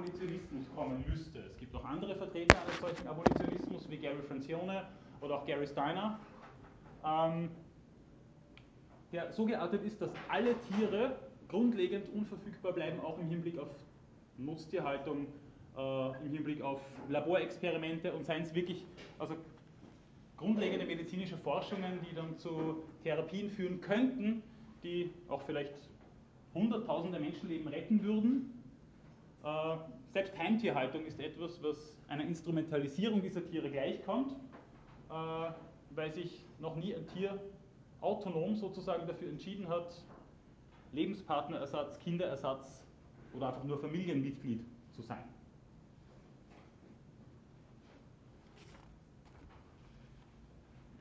Abolitionismus kommen müsste. Es gibt auch andere Vertreter eines solchen Abolitionismus wie Gary Francione oder auch Gary Steiner, ähm, der so geartet ist, dass alle Tiere grundlegend unverfügbar bleiben, auch im Hinblick auf Nutztierhaltung, äh, im Hinblick auf Laborexperimente und seien es wirklich also grundlegende medizinische Forschungen, die dann zu Therapien führen könnten, die auch vielleicht hunderttausende Menschenleben retten würden. Äh, selbst Heimtierhaltung ist etwas, was einer Instrumentalisierung dieser Tiere gleichkommt, äh, weil sich noch nie ein Tier autonom sozusagen dafür entschieden hat, Lebenspartnerersatz, Kinderersatz oder einfach nur Familienmitglied zu sein.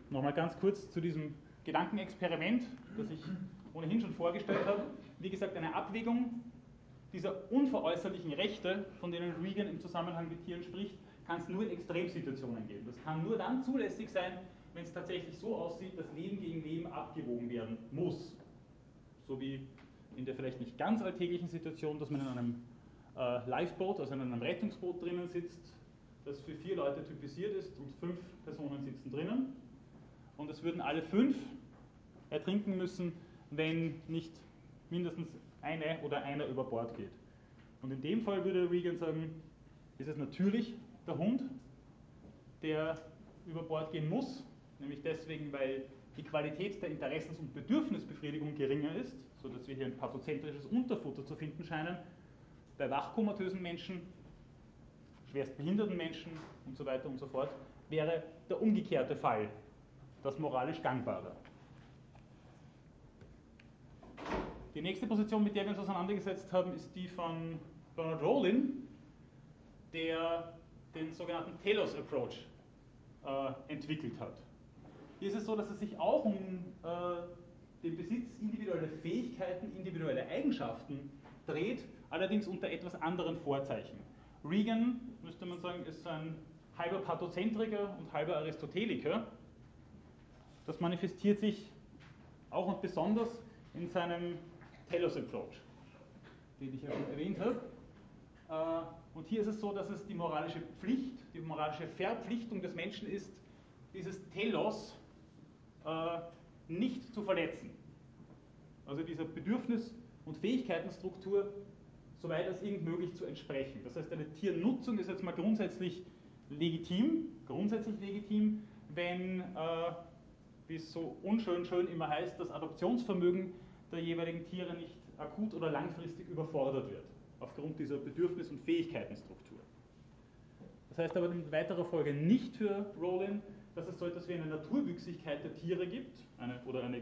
Nochmal ganz kurz zu diesem Gedankenexperiment, das ich ohnehin schon vorgestellt habe. Wie gesagt, eine Abwägung dieser unveräußerlichen Rechte, von denen Regan im Zusammenhang mit Tieren spricht, kann es nur in Extremsituationen geben. Das kann nur dann zulässig sein, wenn es tatsächlich so aussieht, dass Leben gegen Leben abgewogen werden muss. So wie in der vielleicht nicht ganz alltäglichen Situation, dass man in einem äh, Lifeboat, also in einem Rettungsboot drinnen sitzt, das für vier Leute typisiert ist und fünf Personen sitzen drinnen. Und es würden alle fünf ertrinken müssen, wenn nicht mindestens eine oder einer über Bord geht. Und in dem Fall würde Regan sagen, ist es natürlich der Hund, der über Bord gehen muss, nämlich deswegen, weil die Qualität der Interessens- und Bedürfnisbefriedigung geringer ist, sodass wir hier ein pathozentrisches Unterfutter zu finden scheinen, bei wachkomatösen Menschen, schwerstbehinderten Menschen und so weiter und so fort, wäre der umgekehrte Fall das moralisch Gangbare. Die nächste Position, mit der wir uns auseinandergesetzt haben, ist die von Bernard Rollin, der den sogenannten Telos Approach äh, entwickelt hat. Hier ist es so, dass es sich auch um äh, den Besitz individueller Fähigkeiten, individueller Eigenschaften dreht, allerdings unter etwas anderen Vorzeichen. Regan, müsste man sagen, ist ein halber Pathozentriker und halber Aristoteliker. Das manifestiert sich auch und besonders in seinem Telos Approach, den ich ja schon erwähnt habe. Äh, und hier ist es so, dass es die moralische Pflicht, die moralische Verpflichtung des Menschen ist, dieses Telos äh, nicht zu verletzen. Also dieser Bedürfnis- und Fähigkeitenstruktur, soweit als irgend möglich zu entsprechen. Das heißt, eine Tiernutzung ist jetzt mal grundsätzlich legitim, grundsätzlich legitim, wenn, äh, wie es so unschön schön immer heißt, das Adoptionsvermögen der jeweiligen Tiere nicht akut oder langfristig überfordert wird, aufgrund dieser Bedürfnis- und Fähigkeitenstruktur. Das heißt aber in weiterer Folge nicht für Rowling, dass es so etwas wie eine Naturwüchsigkeit der Tiere gibt, eine, oder eine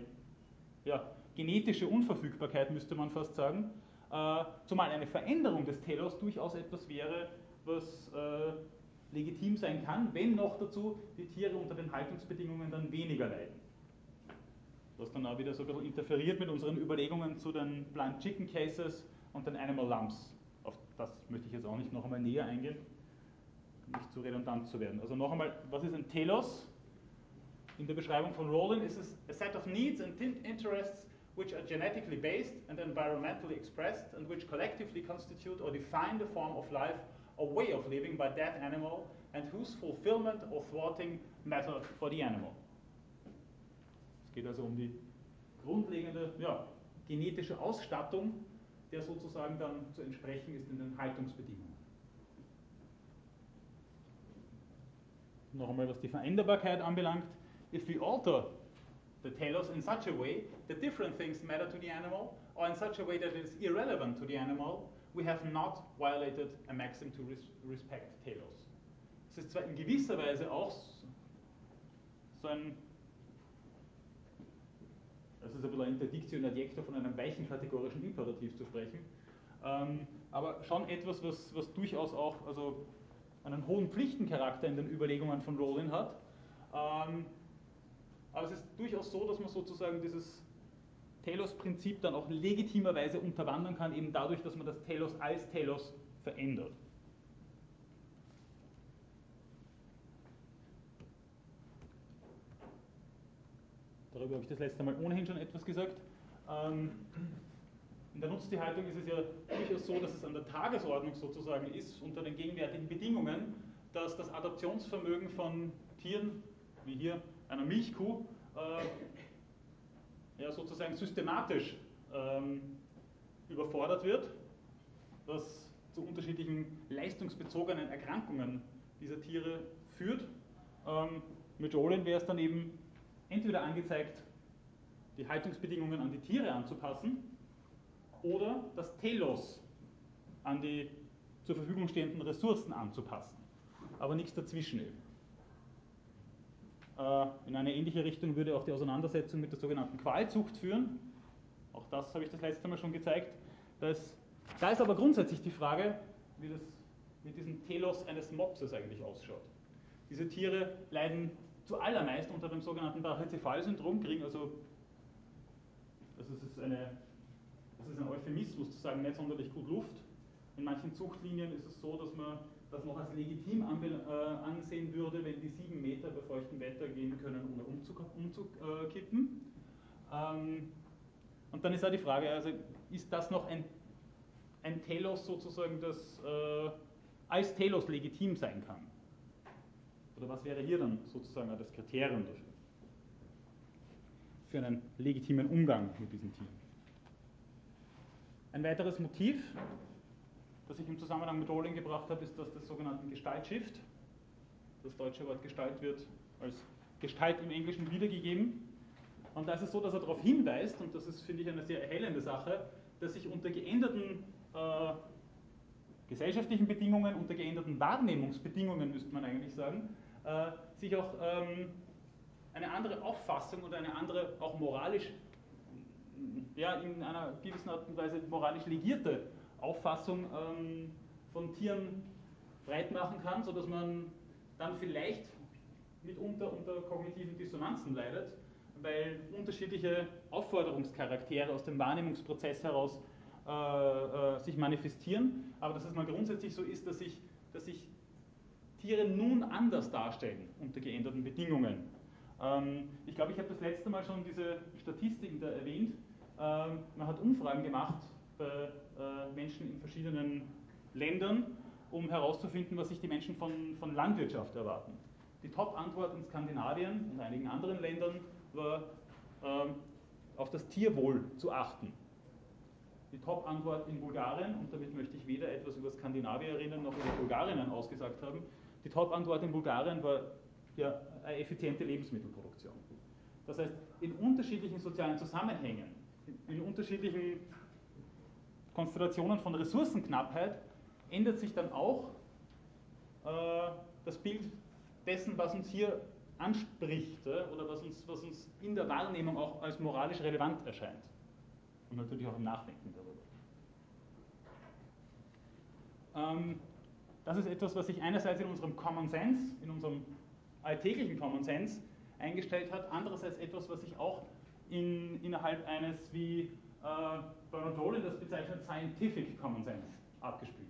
ja, genetische Unverfügbarkeit müsste man fast sagen, äh, zumal eine Veränderung des Telos durchaus etwas wäre, was äh, legitim sein kann, wenn noch dazu die Tiere unter den Haltungsbedingungen dann weniger leiden was dann auch wieder so ein bisschen interferiert mit unseren Überlegungen zu den Blind Chicken Cases und den Animal Lumps. Auf das möchte ich jetzt auch nicht noch einmal näher eingehen, nicht zu redundant zu werden. Also noch einmal, was ist ein Telos? In der Beschreibung von Rowland ist es a set of needs and interests which are genetically based and environmentally expressed and which collectively constitute or define the form of life or way of living by that animal and whose fulfillment or thwarting matter for the animal geht also um die grundlegende ja, genetische Ausstattung, der sozusagen dann zu entsprechen ist in den Haltungsbedingungen. Noch einmal, was die Veränderbarkeit anbelangt. If we alter the telos in such a way that different things matter to the animal, or in such a way that it is irrelevant to the animal, we have not violated a maxim to res respect telos. Es ist zwar in gewisser Weise auch so ein das ist ein bisschen ein Interdictio in Adjecto von einem weichen kategorischen Imperativ zu sprechen. Ähm, aber schon etwas, was, was durchaus auch also einen hohen Pflichtencharakter in den Überlegungen von Rowling hat. Ähm, aber es ist durchaus so, dass man sozusagen dieses Telos-Prinzip dann auch legitimerweise unterwandern kann, eben dadurch, dass man das Telos als Telos verändert. Darüber habe ich das letzte Mal ohnehin schon etwas gesagt. Ähm, In der Nutztierhaltung ist es ja durchaus so, dass es an der Tagesordnung sozusagen ist, unter den gegenwärtigen Bedingungen, dass das Adaptionsvermögen von Tieren, wie hier einer Milchkuh, äh, ja, sozusagen systematisch ähm, überfordert wird, was zu unterschiedlichen leistungsbezogenen Erkrankungen dieser Tiere führt. Ähm, mit Jolin wäre es dann eben entweder angezeigt, die Haltungsbedingungen an die Tiere anzupassen oder das Telos an die zur Verfügung stehenden Ressourcen anzupassen. Aber nichts dazwischen eben. Äh, in eine ähnliche Richtung würde auch die Auseinandersetzung mit der sogenannten Qualzucht führen. Auch das habe ich das letzte Mal schon gezeigt. Da ist, da ist aber grundsätzlich die Frage, wie das mit diesem Telos eines Mopses eigentlich ausschaut. Diese Tiere leiden zuallermeist unter dem sogenannten Brachycephalsyndrom, kriegen also, das ist, eine, das ist ein Euphemismus zu sagen, nicht sonderlich gut Luft. In manchen Zuchtlinien ist es so, dass man das noch als legitim äh, ansehen würde, wenn die sieben Meter bei feuchtem Wetter gehen können, ohne umzukippen. Ähm, und dann ist auch die Frage, also ist das noch ein, ein Telos sozusagen, das äh, als Telos legitim sein kann? Oder was wäre hier dann sozusagen das Kriterium dafür? Für einen legitimen Umgang mit diesen Tieren. Ein weiteres Motiv, das ich im Zusammenhang mit Rowling gebracht habe, ist das des sogenannten Gestaltshift. Das deutsche Wort Gestalt wird als Gestalt im Englischen wiedergegeben. Und da ist es so, dass er darauf hinweist, und das ist, finde ich, eine sehr erhellende Sache, dass sich unter geänderten äh, gesellschaftlichen Bedingungen, unter geänderten Wahrnehmungsbedingungen, müsste man eigentlich sagen, sich auch ähm, eine andere Auffassung und eine andere, auch moralisch, ja, in einer gewissen Art und Weise moralisch legierte Auffassung ähm, von Tieren breit machen kann, sodass man dann vielleicht mitunter unter kognitiven Dissonanzen leidet, weil unterschiedliche Aufforderungscharaktere aus dem Wahrnehmungsprozess heraus äh, äh, sich manifestieren, aber dass es mal grundsätzlich so ist, dass sich, dass sich Tiere nun anders darstellen unter geänderten Bedingungen. Ähm, ich glaube, ich habe das letzte Mal schon diese Statistiken da erwähnt. Ähm, man hat Umfragen gemacht bei äh, Menschen in verschiedenen Ländern, um herauszufinden, was sich die Menschen von, von Landwirtschaft erwarten. Die Top-Antwort in Skandinavien und einigen anderen Ländern war, ähm, auf das Tierwohl zu achten. Die Top-Antwort in Bulgarien, und damit möchte ich weder etwas über Skandinavierinnen noch über Bulgarinnen ausgesagt haben, die Top-Antwort in Bulgarien war ja, eine effiziente Lebensmittelproduktion. Das heißt, in unterschiedlichen sozialen Zusammenhängen, in unterschiedlichen Konstellationen von Ressourcenknappheit ändert sich dann auch äh, das Bild dessen, was uns hier anspricht äh, oder was uns, was uns in der Wahrnehmung auch als moralisch relevant erscheint. Und natürlich auch im Nachdenken darüber. Ähm, das ist etwas, was sich einerseits in unserem Common Sense, in unserem alltäglichen Common Sense eingestellt hat, andererseits etwas, was sich auch in, innerhalb eines wie äh, Bernard Rowley das bezeichnet Scientific Common Sense abgespielt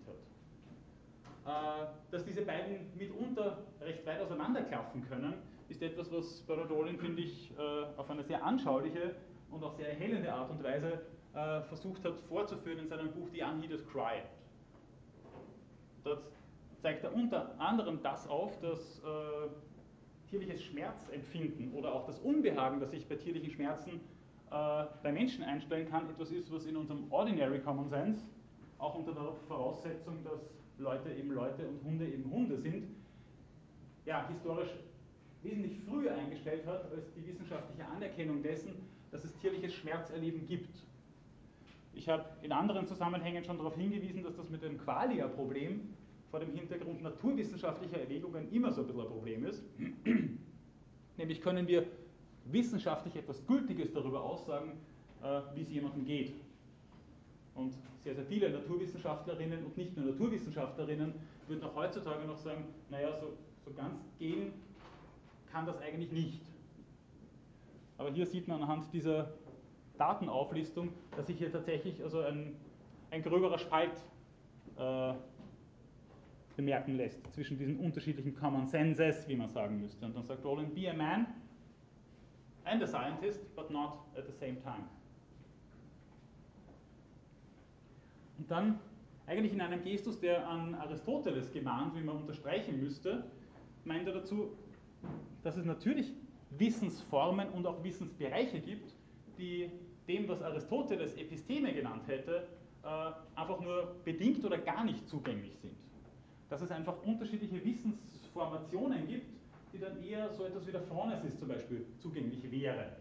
hat. Äh, dass diese beiden mitunter recht weit auseinanderklaffen können, ist etwas, was Bernard Rowling, finde ich, äh, auf eine sehr anschauliche und auch sehr erhellende Art und Weise äh, versucht hat vorzuführen in seinem Buch The Unheeded Cry. Dort zeigt er unter anderem das auf, dass äh, tierliches Schmerzempfinden oder auch das Unbehagen, das sich bei tierlichen Schmerzen äh, bei Menschen einstellen kann, etwas ist, was in unserem Ordinary Common Sense, auch unter der Voraussetzung, dass Leute eben Leute und Hunde eben Hunde sind, ja, historisch wesentlich früher eingestellt hat als die wissenschaftliche Anerkennung dessen, dass es tierliches Schmerzerleben gibt. Ich habe in anderen Zusammenhängen schon darauf hingewiesen, dass das mit dem Qualia-Problem vor dem Hintergrund naturwissenschaftlicher Erwägungen immer so ein bisschen ein Problem ist. Nämlich können wir wissenschaftlich etwas Gültiges darüber aussagen, äh, wie es jemandem geht. Und sehr, sehr viele Naturwissenschaftlerinnen und nicht nur Naturwissenschaftlerinnen würden auch heutzutage noch sagen, naja, so, so ganz gehen kann das eigentlich nicht. Aber hier sieht man anhand dieser Datenauflistung, dass sich hier tatsächlich also ein, ein gröberer Spalt äh, bemerken lässt zwischen diesen unterschiedlichen Common Senses, wie man sagen müsste. Und dann sagt Roland, be a man and a scientist, but not at the same time. Und dann eigentlich in einem Gestus, der an Aristoteles gemahnt, wie man unterstreichen müsste, meint er dazu, dass es natürlich Wissensformen und auch Wissensbereiche gibt, die dem, was Aristoteles Episteme genannt hätte, äh, einfach nur bedingt oder gar nicht zugänglich sind. Dass es einfach unterschiedliche Wissensformationen gibt, die dann eher so etwas wie der Phronesis zum Beispiel zugänglich wäre,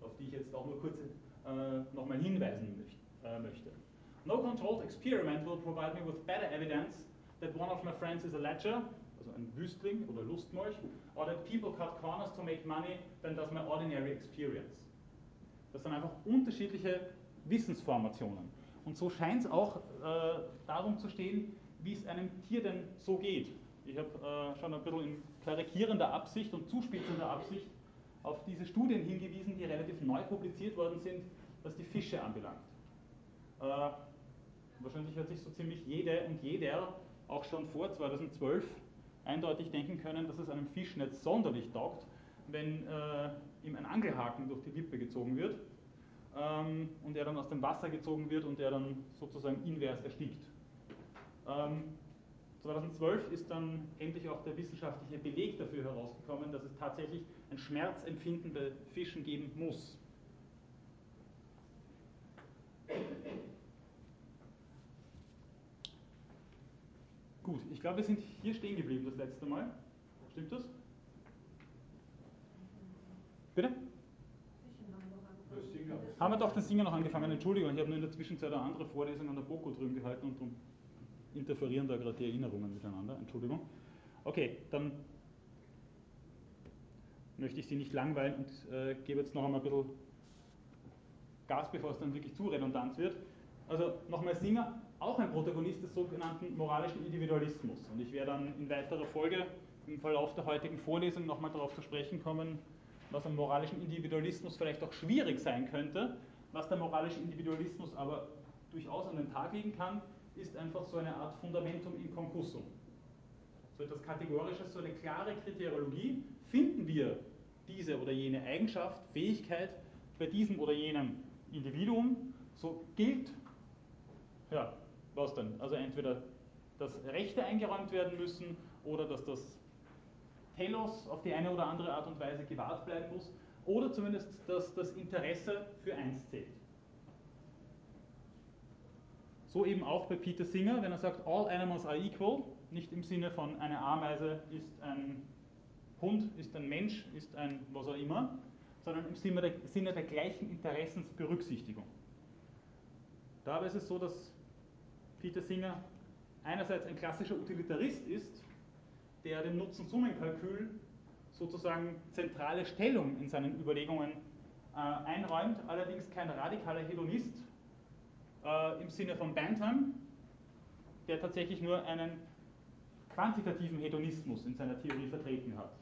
auf die ich jetzt auch nur kurz äh, nochmal hinweisen äh, möchte. No controlled experiment will provide me with better evidence that one of my friends is a ledger, also ein Wüstling oder Lustmolch, or that people cut corners to make money than does my ordinary experience. Das sind einfach unterschiedliche Wissensformationen. Und so scheint es auch äh, darum zu stehen, wie es einem Tier denn so geht. Ich habe äh, schon ein bisschen in karikierender Absicht und zuspitzender Absicht auf diese Studien hingewiesen, die relativ neu publiziert worden sind, was die Fische anbelangt. Äh, wahrscheinlich hat sich so ziemlich jede und jeder auch schon vor 2012 eindeutig denken können, dass es einem Fisch nicht sonderlich taugt, wenn äh, ihm ein Angelhaken durch die Lippe gezogen wird ähm, und er dann aus dem Wasser gezogen wird und er dann sozusagen invers erstickt. Ähm, 2012 ist dann endlich auch der wissenschaftliche Beleg dafür herausgekommen, dass es tatsächlich ein Schmerzempfinden bei Fischen geben muss. Gut, ich glaube, wir sind hier stehen geblieben das letzte Mal. Stimmt das? Bitte? Haben wir doch den Singer noch angefangen, Entschuldigung, ich habe nur in der Zwischenzeit eine andere Vorlesung an der Boko drüben gehalten und darum interferieren da gerade die Erinnerungen miteinander, Entschuldigung. Okay, dann möchte ich Sie nicht langweilen und äh, gebe jetzt noch einmal ein bisschen Gas, bevor es dann wirklich zu redundant wird. Also nochmal Singer, auch ein Protagonist des sogenannten moralischen Individualismus. Und ich werde dann in weiterer Folge im Verlauf der heutigen Vorlesung nochmal darauf zu sprechen kommen, was am moralischen Individualismus vielleicht auch schwierig sein könnte, was der moralische Individualismus aber durchaus an den Tag legen kann, ist einfach so eine Art Fundamentum in concussum. So etwas Kategorisches, so eine klare Kriteriologie. Finden wir diese oder jene Eigenschaft, Fähigkeit bei diesem oder jenem Individuum, so gilt, ja, was denn? Also entweder, dass Rechte eingeräumt werden müssen oder dass das Telos auf die eine oder andere Art und Weise gewahrt bleiben muss oder zumindest, dass das Interesse für eins zählt. So eben auch bei Peter Singer, wenn er sagt, all animals are equal, nicht im Sinne von eine Ameise ist ein Hund, ist ein Mensch, ist ein was auch immer, sondern im Sinne der, Sinne der gleichen Interessensberücksichtigung. Dabei ist es so, dass Peter Singer einerseits ein klassischer Utilitarist ist, der dem Nutzen-Summen-Kalkül sozusagen zentrale Stellung in seinen Überlegungen äh, einräumt, allerdings kein radikaler Hedonist, äh, im Sinne von Bentham, der tatsächlich nur einen quantitativen Hedonismus in seiner Theorie vertreten hat.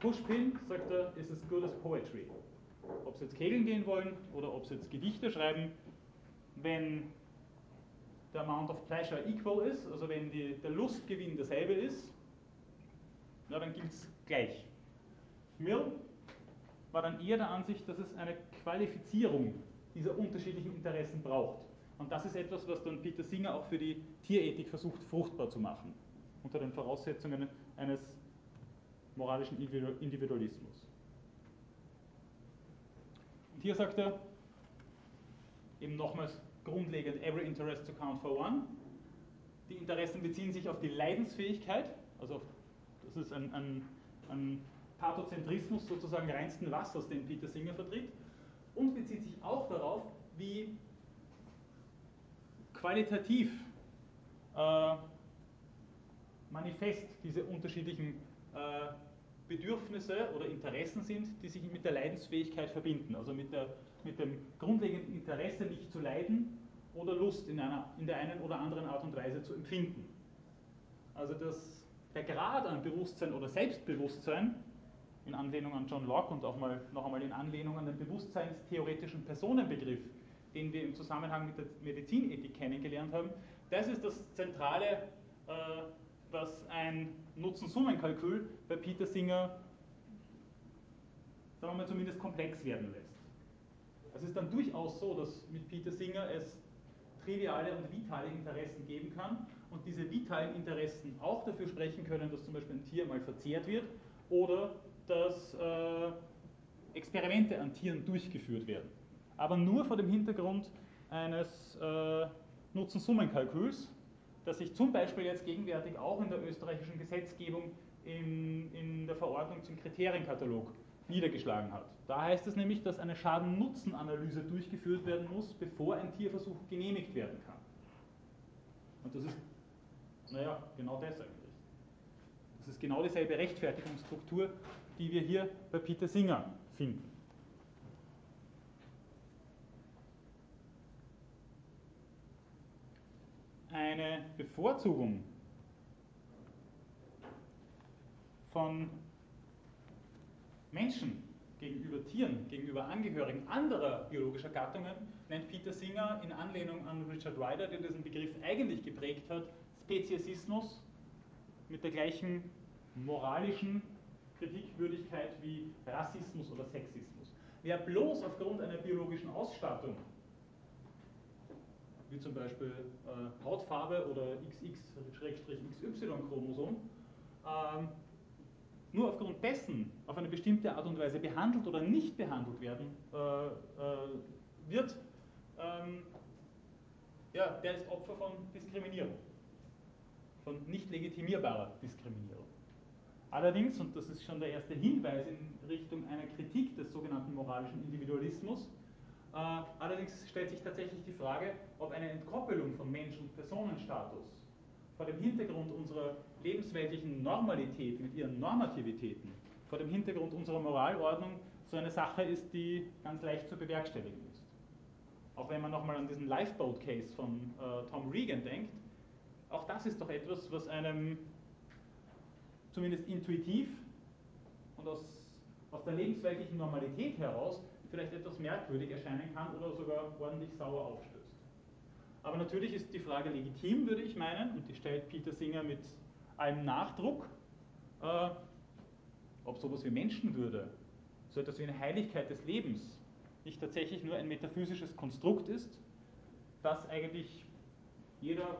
Pushpin, sagt er, ist as good as poetry. Ob sie jetzt kegeln gehen wollen oder ob sie jetzt Gedichte schreiben, wenn der Amount of Pleasure equal ist, also wenn die, der Lustgewinn derselbe ist, na, dann gilt es gleich. Mill war dann eher der Ansicht, dass es eine Qualifizierung dieser unterschiedlichen Interessen braucht. Und das ist etwas, was dann Peter Singer auch für die Tierethik versucht, fruchtbar zu machen, unter den Voraussetzungen eines moralischen Individualismus. Und hier sagt er eben nochmals grundlegend, every interest to count for one. Die Interessen beziehen sich auf die Leidensfähigkeit, also das ist ein, ein, ein Pathozentrismus sozusagen reinsten Wassers, den Peter Singer vertritt, und bezieht sich auch darauf, wie qualitativ äh, manifest diese unterschiedlichen äh, Bedürfnisse oder Interessen sind, die sich mit der Leidensfähigkeit verbinden, also mit, der, mit dem grundlegenden Interesse nicht zu leiden oder Lust in, einer, in der einen oder anderen Art und Weise zu empfinden. Also das, der Grad an Bewusstsein oder Selbstbewusstsein, in Anlehnung an John Locke und auch mal, noch einmal in Anlehnung an den bewusstseinstheoretischen Personenbegriff, den wir im Zusammenhang mit der Medizinethik kennengelernt haben, das ist das Zentrale, äh, was ein Nutzen-Summen-Kalkül bei Peter Singer, sagen wir mal, zumindest komplex werden lässt. Es ist dann durchaus so, dass mit Peter Singer es triviale und vitale Interessen geben kann und diese vitalen Interessen auch dafür sprechen können, dass zum Beispiel ein Tier mal verzehrt wird oder dass äh, Experimente an Tieren durchgeführt werden. Aber nur vor dem Hintergrund eines äh, Nutzen-Summen-Kalküls, das sich zum Beispiel jetzt gegenwärtig auch in der österreichischen Gesetzgebung in, in der Verordnung zum Kriterienkatalog niedergeschlagen hat. Da heißt es nämlich, dass eine Schaden-Nutzen-Analyse durchgeführt werden muss, bevor ein Tierversuch genehmigt werden kann. Und das ist, naja, genau das eigentlich. Das ist genau dieselbe Rechtfertigungsstruktur, die wir hier bei Peter Singer finden. Eine Bevorzugung von Menschen gegenüber Tieren, gegenüber Angehörigen anderer biologischer Gattungen, nennt Peter Singer in Anlehnung an Richard Ryder, der diesen Begriff eigentlich geprägt hat, Speziesismus mit der gleichen moralischen Kritikwürdigkeit wie Rassismus oder Sexismus. Wer bloß aufgrund einer biologischen Ausstattung, wie zum Beispiel äh, Hautfarbe oder XX-XY-Chromosom, ähm, nur aufgrund dessen auf eine bestimmte Art und Weise behandelt oder nicht behandelt werden äh, äh, wird, ähm, ja, der ist Opfer von Diskriminierung, von nicht legitimierbarer Diskriminierung. Allerdings, und das ist schon der erste Hinweis in Richtung einer Kritik des sogenannten moralischen Individualismus, allerdings stellt sich tatsächlich die Frage, ob eine Entkoppelung von Mensch- und Personenstatus vor dem Hintergrund unserer lebensweltlichen Normalität mit ihren Normativitäten, vor dem Hintergrund unserer Moralordnung so eine Sache ist, die ganz leicht zu bewerkstelligen ist. Auch wenn man nochmal an diesen Lifeboat-Case von äh, Tom Regan denkt, auch das ist doch etwas, was einem zumindest intuitiv und aus, aus der lebensweltlichen Normalität heraus vielleicht etwas merkwürdig erscheinen kann oder sogar ordentlich sauer aufstößt. Aber natürlich ist die Frage legitim, würde ich meinen, und die stellt Peter Singer mit allem Nachdruck, äh, ob sowas wie Menschenwürde, so etwas wie eine Heiligkeit des Lebens nicht tatsächlich nur ein metaphysisches Konstrukt ist, das eigentlich jeder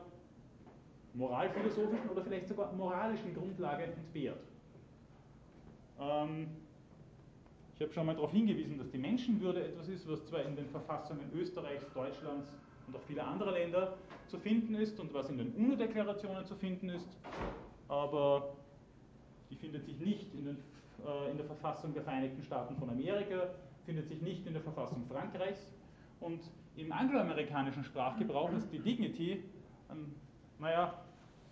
moralphilosophischen oder vielleicht sogar moralischen Grundlage entbehrt. Ähm, ich habe schon mal darauf hingewiesen, dass die Menschenwürde etwas ist, was zwar in den Verfassungen Österreichs, Deutschlands und auch vieler anderer Länder zu finden ist und was in den UNO-Deklarationen zu finden ist, aber die findet sich nicht in, den, äh, in der Verfassung der Vereinigten Staaten von Amerika, findet sich nicht in der Verfassung Frankreichs und im angloamerikanischen Sprachgebrauch ist die Dignity ein naja,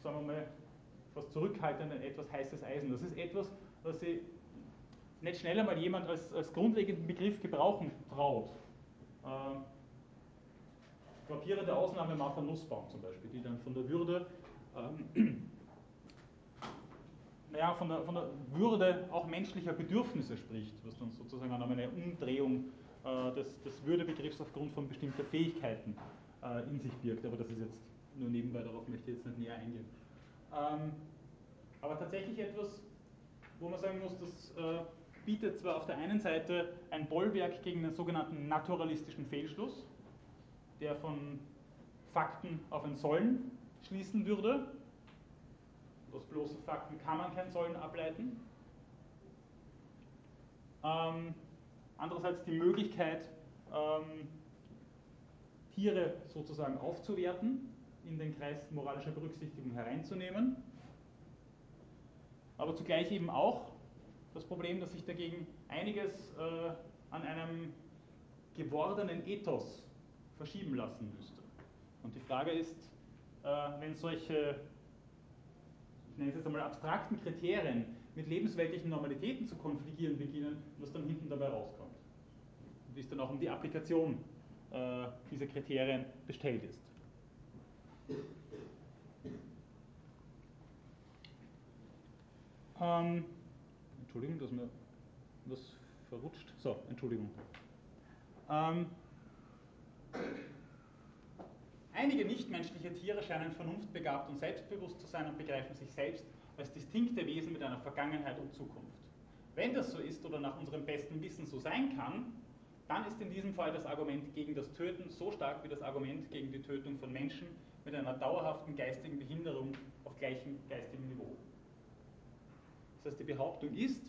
sagen wir mal, fast zurückhaltend ein etwas heißes Eisen. Das ist etwas, was sie nicht schneller mal jemand als, als grundlegenden Begriff gebrauchen traut. Glaube, hier der Ausnahme Martha Nussbaum zum Beispiel, die dann von der Würde, ähm, naja, von der, von der Würde auch menschlicher Bedürfnisse spricht, was dann sozusagen eine Umdrehung äh, des, des Würdebegriffs aufgrund von bestimmter Fähigkeiten äh, in sich birgt. Aber das ist jetzt nur nebenbei, darauf möchte ich jetzt nicht näher eingehen. Ähm, aber tatsächlich etwas, wo man sagen muss, das äh, bietet zwar auf der einen Seite ein Bollwerk gegen den sogenannten naturalistischen Fehlschluss, der von Fakten auf ein Sollen schließen würde. Aus bloßen Fakten kann man kein Sollen ableiten. Ähm, andererseits die Möglichkeit, ähm, Tiere sozusagen aufzuwerten, in den Kreis moralischer Berücksichtigung hereinzunehmen. Aber zugleich eben auch das Problem, dass sich dagegen einiges äh, an einem gewordenen Ethos verschieben lassen müsste. Und die Frage ist, äh, wenn solche, ich nenne es jetzt einmal abstrakten Kriterien mit lebensweltlichen Normalitäten zu konfligieren beginnen, was dann hinten dabei rauskommt. Und wie es dann auch um die Applikation äh, dieser Kriterien bestellt ist. Ähm, Entschuldigung, dass mir was verrutscht. So, Entschuldigung. Ähm, einige nichtmenschliche Tiere scheinen vernunftbegabt und selbstbewusst zu sein und begreifen sich selbst als distinkte Wesen mit einer Vergangenheit und Zukunft. Wenn das so ist oder nach unserem besten Wissen so sein kann, dann ist in diesem Fall das Argument gegen das Töten so stark wie das Argument gegen die Tötung von Menschen mit einer dauerhaften geistigen Behinderung auf gleichem geistigen Niveau. Das heißt, die Behauptung ist,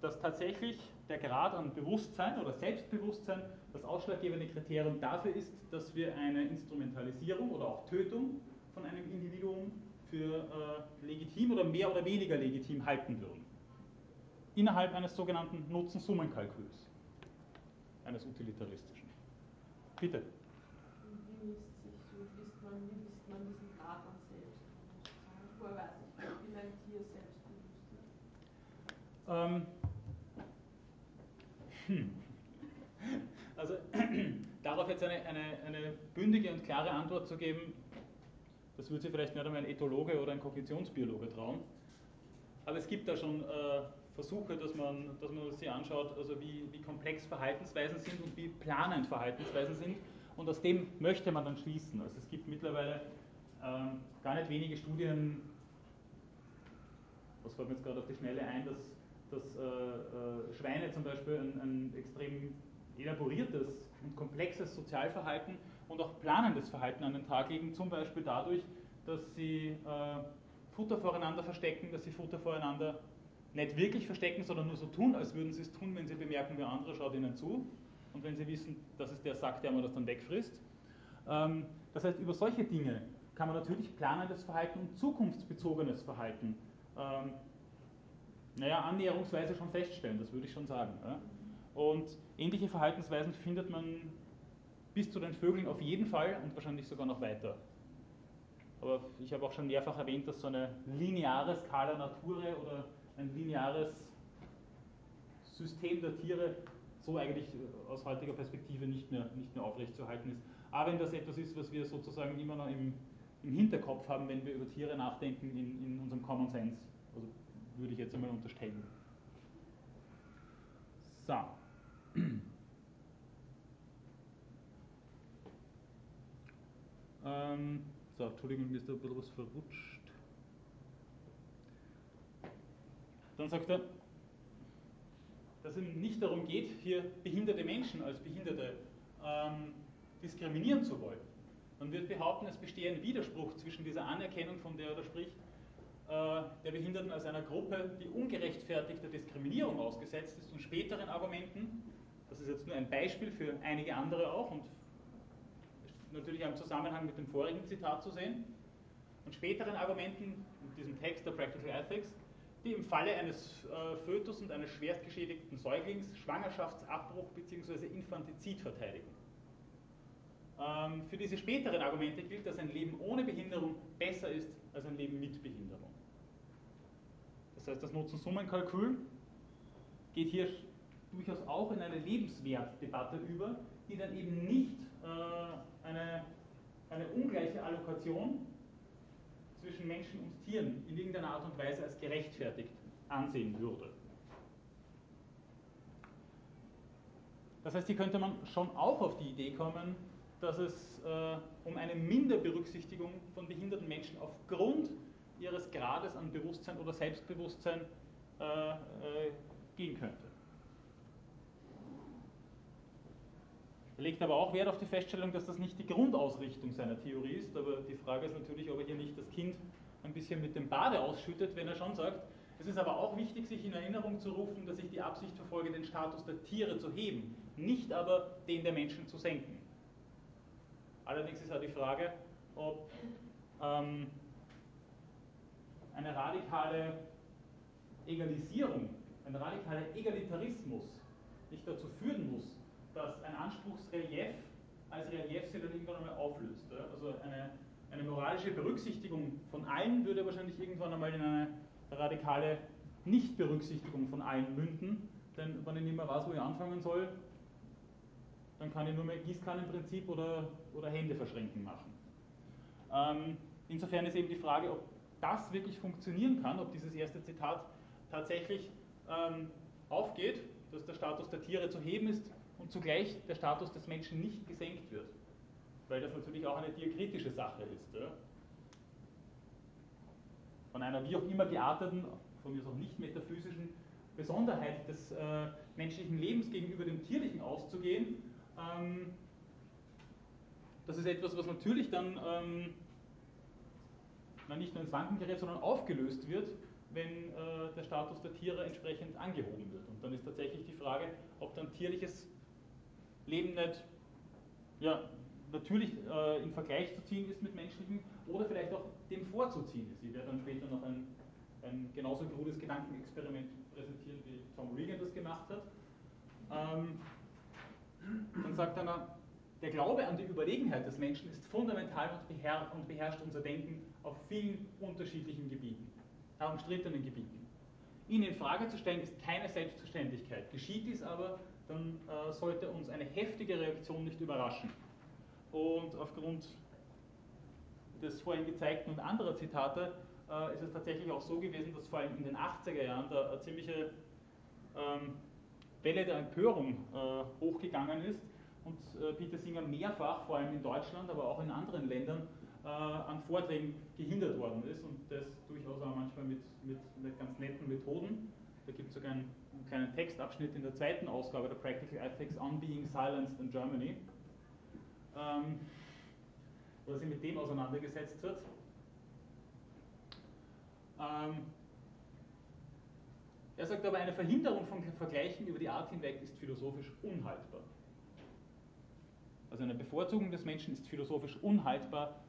dass tatsächlich der Grad an Bewusstsein oder Selbstbewusstsein das ausschlaggebende Kriterium dafür ist, dass wir eine Instrumentalisierung oder auch Tötung von einem Individuum für äh, legitim oder mehr oder weniger legitim halten würden. Innerhalb eines sogenannten Nutzen-Summen-Kalküls, eines utilitaristischen. Bitte. Wie misst sich, wie misst man, wie misst man diesen Grad an Selbstbewusstsein? Woher weiß ich, wie mein Tier selbstbewusst ist? Ähm, hm. Also darauf jetzt eine, eine, eine bündige und klare Antwort zu geben, das würde sich vielleicht nicht einmal ein Ethologe oder ein Kognitionsbiologe trauen. Aber es gibt da schon äh, Versuche, dass man, dass man sich anschaut, also wie, wie komplex Verhaltensweisen sind und wie planend Verhaltensweisen sind. Und aus dem möchte man dann schließen. Also es gibt mittlerweile ähm, gar nicht wenige Studien, was fällt mir jetzt gerade auf die Schnelle ein, dass, dass äh, äh, Schweine zum Beispiel ein, ein extrem elaboriertes und komplexes Sozialverhalten und auch planendes Verhalten an den Tag legen, zum Beispiel dadurch, dass sie äh, Futter voreinander verstecken, dass sie Futter voreinander nicht wirklich verstecken, sondern nur so tun, als würden sie es tun, wenn sie bemerken, wer andere schaut ihnen zu und wenn sie wissen, das ist der Sack, der man das dann wegfrisst. Ähm, das heißt, über solche Dinge kann man natürlich planendes Verhalten und zukunftsbezogenes Verhalten ähm, naja, annäherungsweise schon feststellen, das würde ich schon sagen. Ja? Und ähnliche Verhaltensweisen findet man bis zu den Vögeln auf jeden Fall und wahrscheinlich sogar noch weiter. Aber ich habe auch schon mehrfach erwähnt, dass so eine lineare Skala Nature oder ein lineares System der Tiere so eigentlich aus heutiger Perspektive nicht mehr, nicht mehr aufrechtzuerhalten ist. Aber wenn das etwas ist, was wir sozusagen immer noch im, im Hinterkopf haben, wenn wir über Tiere nachdenken in, in unserem Common Sense, also würde ich jetzt einmal unterstellen. So. Ähm, so, Entschuldigung, mir ist da ein bisschen was verrutscht. Dann sagt er, dass es nicht darum geht, hier behinderte Menschen als Behinderte ähm, diskriminieren zu wollen. Man wird behaupten, es bestehe ein Widerspruch zwischen dieser Anerkennung, von der er da spricht, der Behinderten als einer Gruppe, die ungerechtfertigter Diskriminierung ausgesetzt ist und späteren Argumenten, das ist jetzt nur ein Beispiel für einige andere auch und natürlich im Zusammenhang mit dem vorigen Zitat zu sehen, und späteren Argumenten in diesem Text der Practical Ethics, die im Falle eines äh, Fötus und eines schwerst geschädigten Säuglings Schwangerschaftsabbruch bzw. Infantizid verteidigen. Ähm, für diese späteren Argumente gilt, dass ein Leben ohne Behinderung besser ist als ein Leben mit Behinderung. Das heißt, das Nutzen-Summen-Kalkül geht hier durchaus auch in eine Lebenswertdebatte über, die dann eben nicht äh, eine, eine ungleiche Allokation zwischen Menschen und Tieren in irgendeiner Art und Weise als gerechtfertigt ansehen würde. Das heißt, hier könnte man schon auch auf die Idee kommen, dass es äh, um eine Minderberücksichtigung von behinderten Menschen aufgrund ihres Grades an Bewusstsein oder Selbstbewusstsein äh, äh, gehen könnte. Er legt aber auch Wert auf die Feststellung, dass das nicht die Grundausrichtung seiner Theorie ist, aber die Frage ist natürlich, ob er hier nicht das Kind ein bisschen mit dem Bade ausschüttet, wenn er schon sagt, es ist aber auch wichtig, sich in Erinnerung zu rufen, dass ich die Absicht verfolge, den Status der Tiere zu heben, nicht aber den der Menschen zu senken. Allerdings ist halt die Frage, ob ähm, eine radikale Egalisierung, ein radikaler Egalitarismus nicht dazu führen muss, dass ein Anspruchsrelief als Relief sich dann irgendwann einmal auflöst. Also eine, eine moralische Berücksichtigung von allen würde wahrscheinlich irgendwann einmal in eine radikale Nichtberücksichtigung von allen münden, denn wenn ich nicht mehr weiß, wo ich anfangen soll, dann kann ich nur mehr Gießkannenprinzip oder, oder Hände verschränken machen. Ähm, insofern ist eben die Frage, ob das wirklich funktionieren kann, ob dieses erste Zitat tatsächlich ähm, aufgeht, dass der Status der Tiere zu heben ist und zugleich der Status des Menschen nicht gesenkt wird. Weil das natürlich auch eine diakritische Sache ist. Ja? Von einer wie auch immer gearteten, von mir auch nicht metaphysischen Besonderheit des äh, menschlichen Lebens gegenüber dem tierlichen auszugehen, ähm, das ist etwas, was natürlich dann ähm, nicht nur ins Wanken gerät, sondern aufgelöst wird, wenn äh, der Status der Tiere entsprechend angehoben wird. Und dann ist tatsächlich die Frage, ob dann tierliches Leben nicht ja, natürlich äh, in Vergleich zu ziehen ist mit menschlichem oder vielleicht auch dem vorzuziehen ist. Ich werde dann später noch ein, ein genauso krudes Gedankenexperiment präsentieren, wie Tom Regan das gemacht hat. Ähm, dann sagt er, der Glaube an die Überlegenheit des Menschen ist fundamental und, beherr und beherrscht unser Denken auf vielen unterschiedlichen Gebieten, umstrittenen Gebieten. Ihn in Frage zu stellen ist keine Selbstverständlichkeit. Geschieht dies aber, dann äh, sollte uns eine heftige Reaktion nicht überraschen. Und aufgrund des vorhin gezeigten und anderer Zitate äh, ist es tatsächlich auch so gewesen, dass vor allem in den 80er Jahren da eine ziemliche ähm, Welle der Empörung äh, hochgegangen ist und äh, Peter Singer mehrfach, vor allem in Deutschland, aber auch in anderen Ländern, äh, an Vorträgen gehindert worden ist und das durchaus auch manchmal mit, mit, mit ganz netten Methoden. Da gibt es sogar einen, einen, kleinen Textabschnitt in der zweiten Ausgabe der Practical Ethics on Being Silenced in Germany, ähm, wo er sich mit dem auseinandergesetzt hat. Ähm, er sagt aber, eine Verhinderung von Vergleichen über die Art hinweg ist philosophisch unhaltbar. Also eine Bevorzugung des Menschen ist philosophisch unhaltbar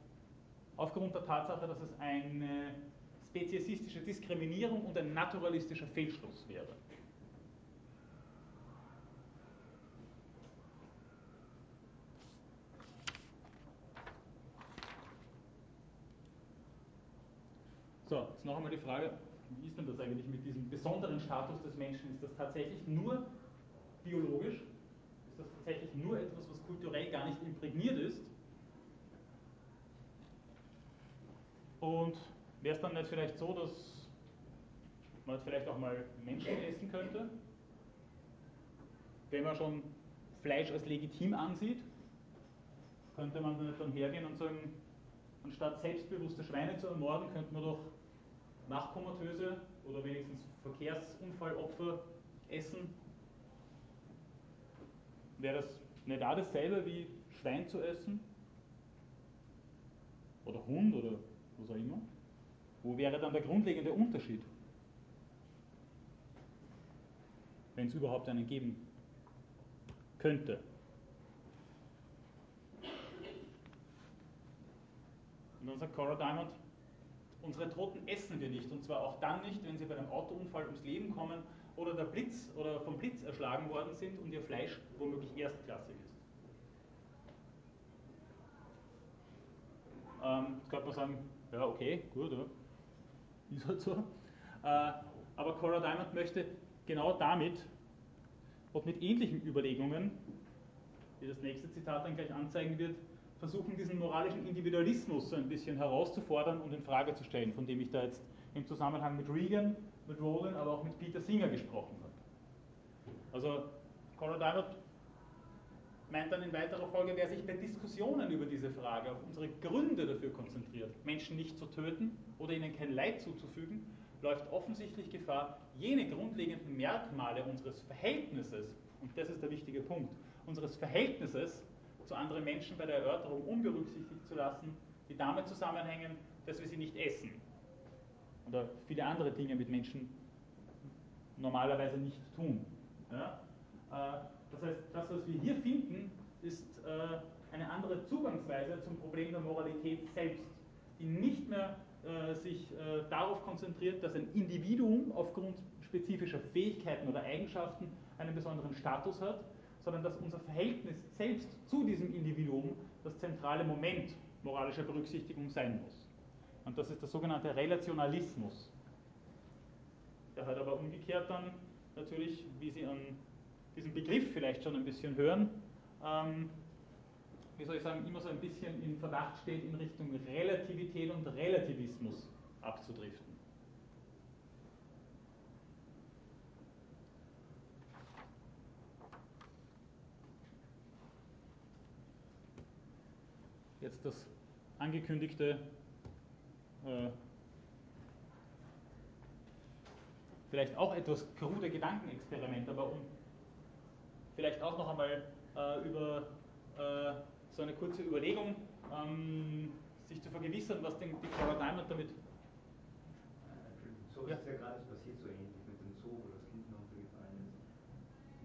aufgrund der Tatsache, dass es eine speziesistische Diskriminierung und ein naturalistischer Fehlschluss wäre. So, jetzt noch einmal die Frage, wie ist denn das eigentlich mit diesem besonderen Status des Menschen? Ist das tatsächlich nur biologisch? Ist das tatsächlich nur etwas, was kulturell gar nicht imprägniert ist? Und wäre es dann nicht vielleicht so, dass man vielleicht auch mal Menschen essen könnte? Wenn man schon Fleisch als legitim ansieht, könnte man dann hergehen und sagen, anstatt selbstbewusste Schweine zu ermorden, könnte man doch Nachkomatöse oder wenigstens Verkehrsunfallopfer essen. Wäre das nicht auch dasselbe wie Schwein zu essen? Oder Hund oder was auch immer? Wo wäre dann der grundlegende Unterschied? Wenn es überhaupt einen geben könnte. Und dann sagt Cora Diamond, unsere Toten essen wir nicht. Und zwar auch dann nicht, wenn sie bei einem Autounfall ums Leben kommen oder der Blitz oder vom Blitz erschlagen worden sind und ihr Fleisch womöglich erstklassig ist. Ähm, jetzt könnte man sagen, ja okay, gut, ja. ist halt so. Äh, aber Cora Diamond möchte genau damit und mit ähnlichen Überlegungen, wie das nächste Zitat dann gleich anzeigen wird, versuchen, diesen moralischen Individualismus so ein bisschen herauszufordern und in Frage zu stellen, von dem ich da jetzt im Zusammenhang mit Regan, mit Rowland, aber auch mit Peter Singer gesprochen habe. Also Cora Diamond meint dann in weiterer Folge, wer sich bei Diskussionen über diese Frage auf unsere Gründe dafür konzentriert, Menschen nicht zu töten oder ihnen kein Leid zuzufügen, läuft offensichtlich Gefahr, jene grundlegenden Merkmale unseres Verhältnisses, und das ist der wichtige Punkt, unseres Verhältnisses zu anderen Menschen bei der Erörterung unberücksichtigt zu lassen, die damit zusammenhängen, dass wir sie nicht essen. Oder viele andere Dinge mit Menschen normalerweise nicht tun. Ja? Äh, das heißt, das, was wir hier finden, ist äh, eine andere Zugangsweise zum Problem der Moralität selbst, die nicht mehr äh, sich darauf konzentriert, dass ein Individuum aufgrund spezifischer Fähigkeiten oder Eigenschaften einen besonderen Status hat, sondern dass unser Verhältnis selbst zu diesem Individuum das zentrale Moment moralischer Berücksichtigung sein muss. Und das ist der sogenannte Relationalismus. Der hat aber umgekehrt dann natürlich, wie Sie an diesem Begriff vielleicht schon ein bisschen hören, ähm, wie soll ich sagen, immer so ein bisschen in Verdacht steht, in Richtung Relativität und Relativismus abzudriften. jetzt das angekündigte äh, vielleicht auch etwas krude Gedankenexperiment, aber um vielleicht auch noch einmal äh, über äh, so eine kurze Überlegung ähm, sich zu vergewissern, was denn die Clara Diamond damit. So ist ja. ja gerade passiert, so ähnlich mit dem Zoo, wo das Kind runtergefallen ist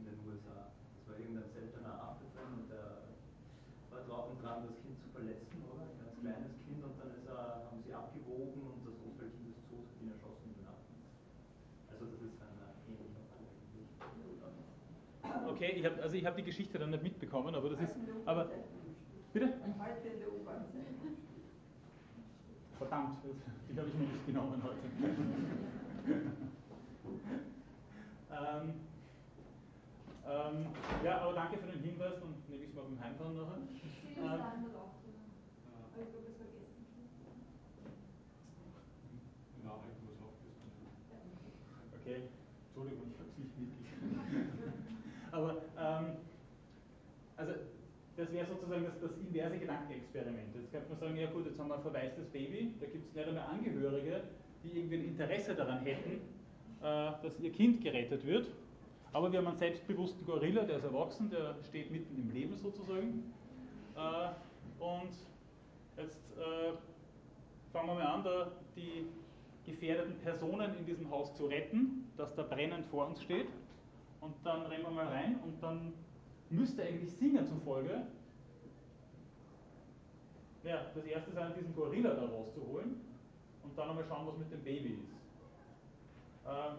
in den USA. Es war irgendein seltener Affe drin und der war drauf und dran, das Kind zu verletzen, oder? Ein ganz kleines Kind und dann ist er, haben sie abgewogen und das Umfeldteam des Zoos hat ihn erschossen, den Affen. Also das ist ein äh, ähnlicher Fall eigentlich. Okay, ich hab, also ich habe die Geschichte dann nicht mitbekommen, aber das ist. Aber, bitte? Heute in der U-Bahn Verdammt, die habe ich mir nicht genommen heute. ähm, ähm, ja, aber danke für den Hinweis und nehme ich es mal beim Heimfahren nachher. Ähm, Okay, Entschuldigung, ich habe es nicht mitgekriegt. aber ähm, also das wäre sozusagen das, das inverse Gedankenexperiment. Jetzt könnte man sagen, ja gut, jetzt haben wir ein verwaistes Baby, da gibt es nicht einmal Angehörige, die irgendwie ein Interesse daran hätten, äh, dass ihr Kind gerettet wird. Aber wir haben einen selbstbewussten Gorilla, der ist erwachsen, der steht mitten im Leben sozusagen. Äh, und jetzt äh, fangen wir mal an, da die gefährdeten Personen in diesem Haus zu retten, dass da brennend vor uns steht. Und dann rennen wir mal rein und dann müsste eigentlich singen zufolge. Ja, das erste sein, diesen Gorilla da rauszuholen und dann einmal schauen, was mit dem Baby ist. Ähm,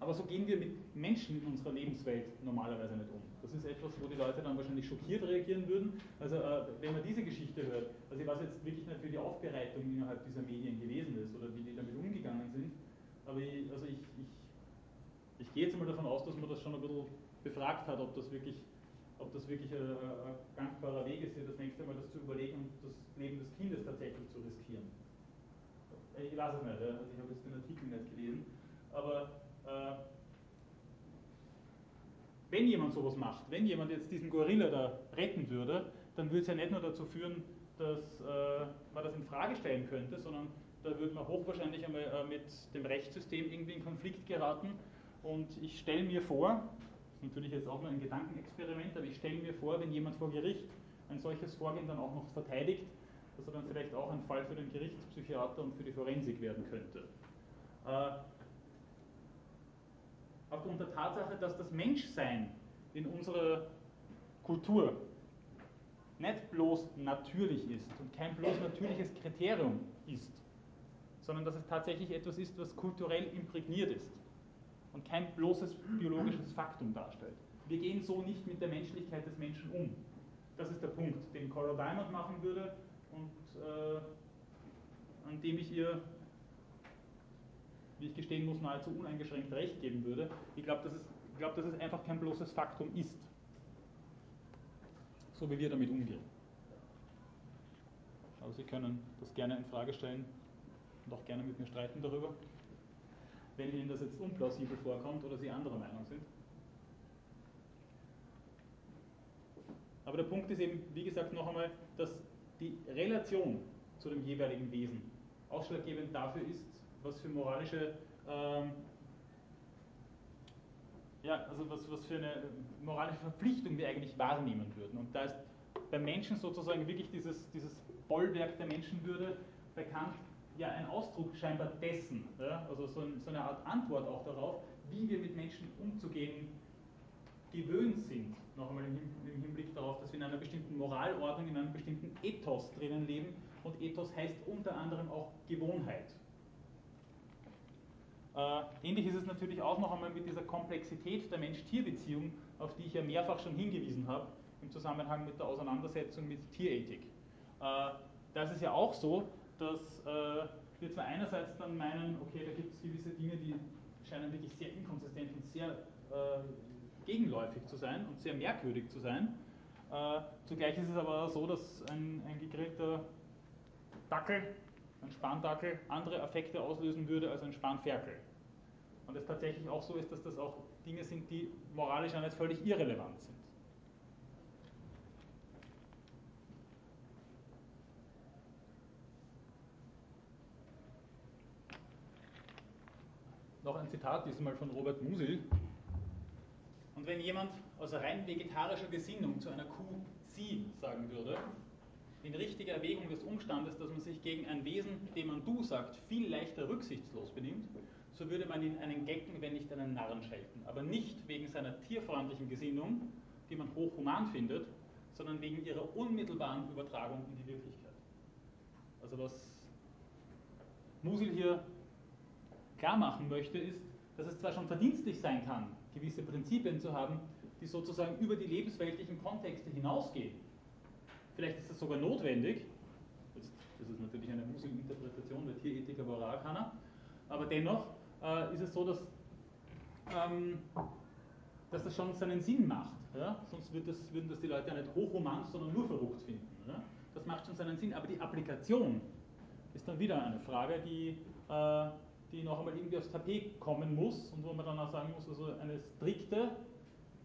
aber so gehen wir mit Menschen in unserer Lebenswelt normalerweise nicht um. Das ist etwas, wo die Leute dann wahrscheinlich schockiert reagieren würden. Also äh, wenn man diese Geschichte hört, also ich weiß jetzt wirklich nicht, wie die Aufbereitung innerhalb dieser Medien gewesen ist oder wie die damit umgegangen sind, aber ich, also ich, ich, ich gehe jetzt mal davon aus, dass man das schon ein bisschen befragt hat, ob das wirklich, ob das wirklich ein, ein gangbarer Weg ist, das nächste Mal das zu überlegen und das Leben des Kindes tatsächlich zu riskieren. Ich weiß es nicht, also ich habe jetzt den Artikel nicht gelesen, aber äh, wenn jemand sowas macht, wenn jemand jetzt diesen Gorilla da retten würde, dann würde es ja nicht nur dazu führen, dass äh, man das in Frage stellen könnte, sondern da würde man hochwahrscheinlich einmal äh, mit dem Rechtssystem irgendwie in Konflikt geraten. Und ich stelle mir vor, natürlich jetzt auch nur ein Gedankenexperiment, aber ich stelle mir vor, wenn jemand vor Gericht ein solches Vorgehen dann auch noch verteidigt, dass er dann vielleicht auch ein Fall für den Gerichtspsychiater und für die Forensik werden könnte. Äh, aufgrund der Tatsache, dass das Menschsein in unserer Kultur nicht bloß natürlich ist und kein bloß natürliches Kriterium ist, sondern dass es tatsächlich etwas ist, was kulturell imprägniert ist und kein bloßes biologisches Faktum darstellt. Wir gehen so nicht mit der Menschlichkeit des Menschen um. Das ist der Punkt, den Cora Diamond machen würde und äh, an dem ich ihr wie ich gestehen muss, nahezu uneingeschränkt recht geben würde. Ich glaube, dass, es, glaub, dass es einfach kein bloßes Faktum ist. So wie wir damit umgehen. Aber Sie können das gerne in Frage stellen und auch gerne mit mir streiten darüber, wenn Ihnen das jetzt unplausibel vorkommt oder Sie anderer Meinung sind. Aber der Punkt ist eben, wie gesagt, noch einmal, dass die Relation zu dem jeweiligen Wesen ausschlaggebend dafür ist, was für moralische, ähm, ja, also was, was für eine moralische Verpflichtung wir eigentlich wahrnehmen würden. Und da ist beim Menschen sozusagen wirklich dieses, dieses Bollwerk der Menschenwürde bekannt, ja ein Ausdruck scheinbar dessen, ja, also so, ein, so eine Art Antwort auch darauf, wie wir mit Menschen umzugehen gewöhnt sind, noch einmal im, Hinblick darauf, dass wir in einer bestimmten Moralordnung, in einem bestimmten Ethos drinnen leben und Ethos heißt unter anderem auch Gewohnheit. Äh, ähnlich ist es natürlich auch noch einmal mit dieser Komplexität der Mensch-Tier-Beziehung, auf die ich ja mehrfach schon hingewiesen habe, im Zusammenhang mit der Auseinandersetzung mit Tierethik. Äh, da ist ja auch so, dass äh, wir zwar einerseits dann meinen, okay, da gibt es gewisse Dinge, die scheinen wirklich sehr inkonsistent und sehr äh, gegenläufig zu sein und sehr merkwürdig zu sein. Äh, zugleich ist es aber so, dass ein, ein gegrillter Dackel ein Spandackel andere Effekte auslösen würde als ein Spanferkel. Und es tatsächlich auch so ist, dass das auch Dinge sind, die moralisch auch nicht völlig irrelevant sind. Noch ein Zitat, diesmal von Robert Musil. Und wenn jemand aus rein vegetarischer Gesinnung zu einer Kuh sie sagen würde, in richtiger Erwägung des Umstandes, dass man sich gegen ein Wesen, dem man du sagt, viel leichter rücksichtslos benimmt, so würde man ihn einen Gecken, wenn nicht einen Narren schelten. Aber nicht wegen seiner tierfreundlichen Gesinnung, die man hochhuman findet, sondern wegen ihrer unmittelbaren Übertragung in die Wirklichkeit. Also was Musil hier klar machen möchte, ist, dass es zwar schon verdienstlich sein kann, gewisse Prinzipien zu haben, die sozusagen über die lebensweltlichen Kontexte hinausgehen. Vielleicht ist das sogar notwendig. Das ist natürlich eine Musil-Interpretation der Tierethik, aber auch keiner. Aber dennoch äh, ist es so, dass, ähm, dass das schon seinen Sinn macht. Ja? Sonst würden das, würden das die Leute ja nicht hochromantisch, sondern nur verrückt finden. Ja? Das macht schon seinen Sinn. Aber die Applikation ist dann wieder eine Frage, die, äh, die noch einmal irgendwie aufs Tapet kommen muss und wo man dann auch sagen muss, also eine strikte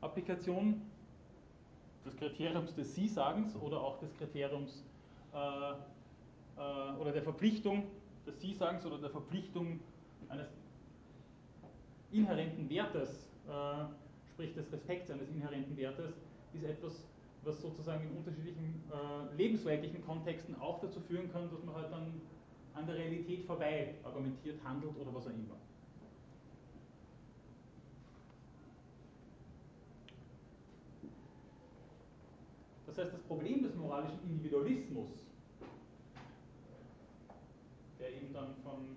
Applikation des Kriteriums des Sie-Sagens oder auch des Kriteriums äh, äh, oder der Verpflichtung des Sie-Sagens oder der Verpflichtung eines inhärenten Wertes, äh, sprich des Respekts eines inhärenten Wertes, ist etwas, was sozusagen in unterschiedlichen äh, lebensweltlichen Kontexten auch dazu führen kann, dass man halt dann an der Realität vorbei argumentiert, handelt oder was auch immer. Das heißt, das Problem des moralischen Individualismus, der eben dann von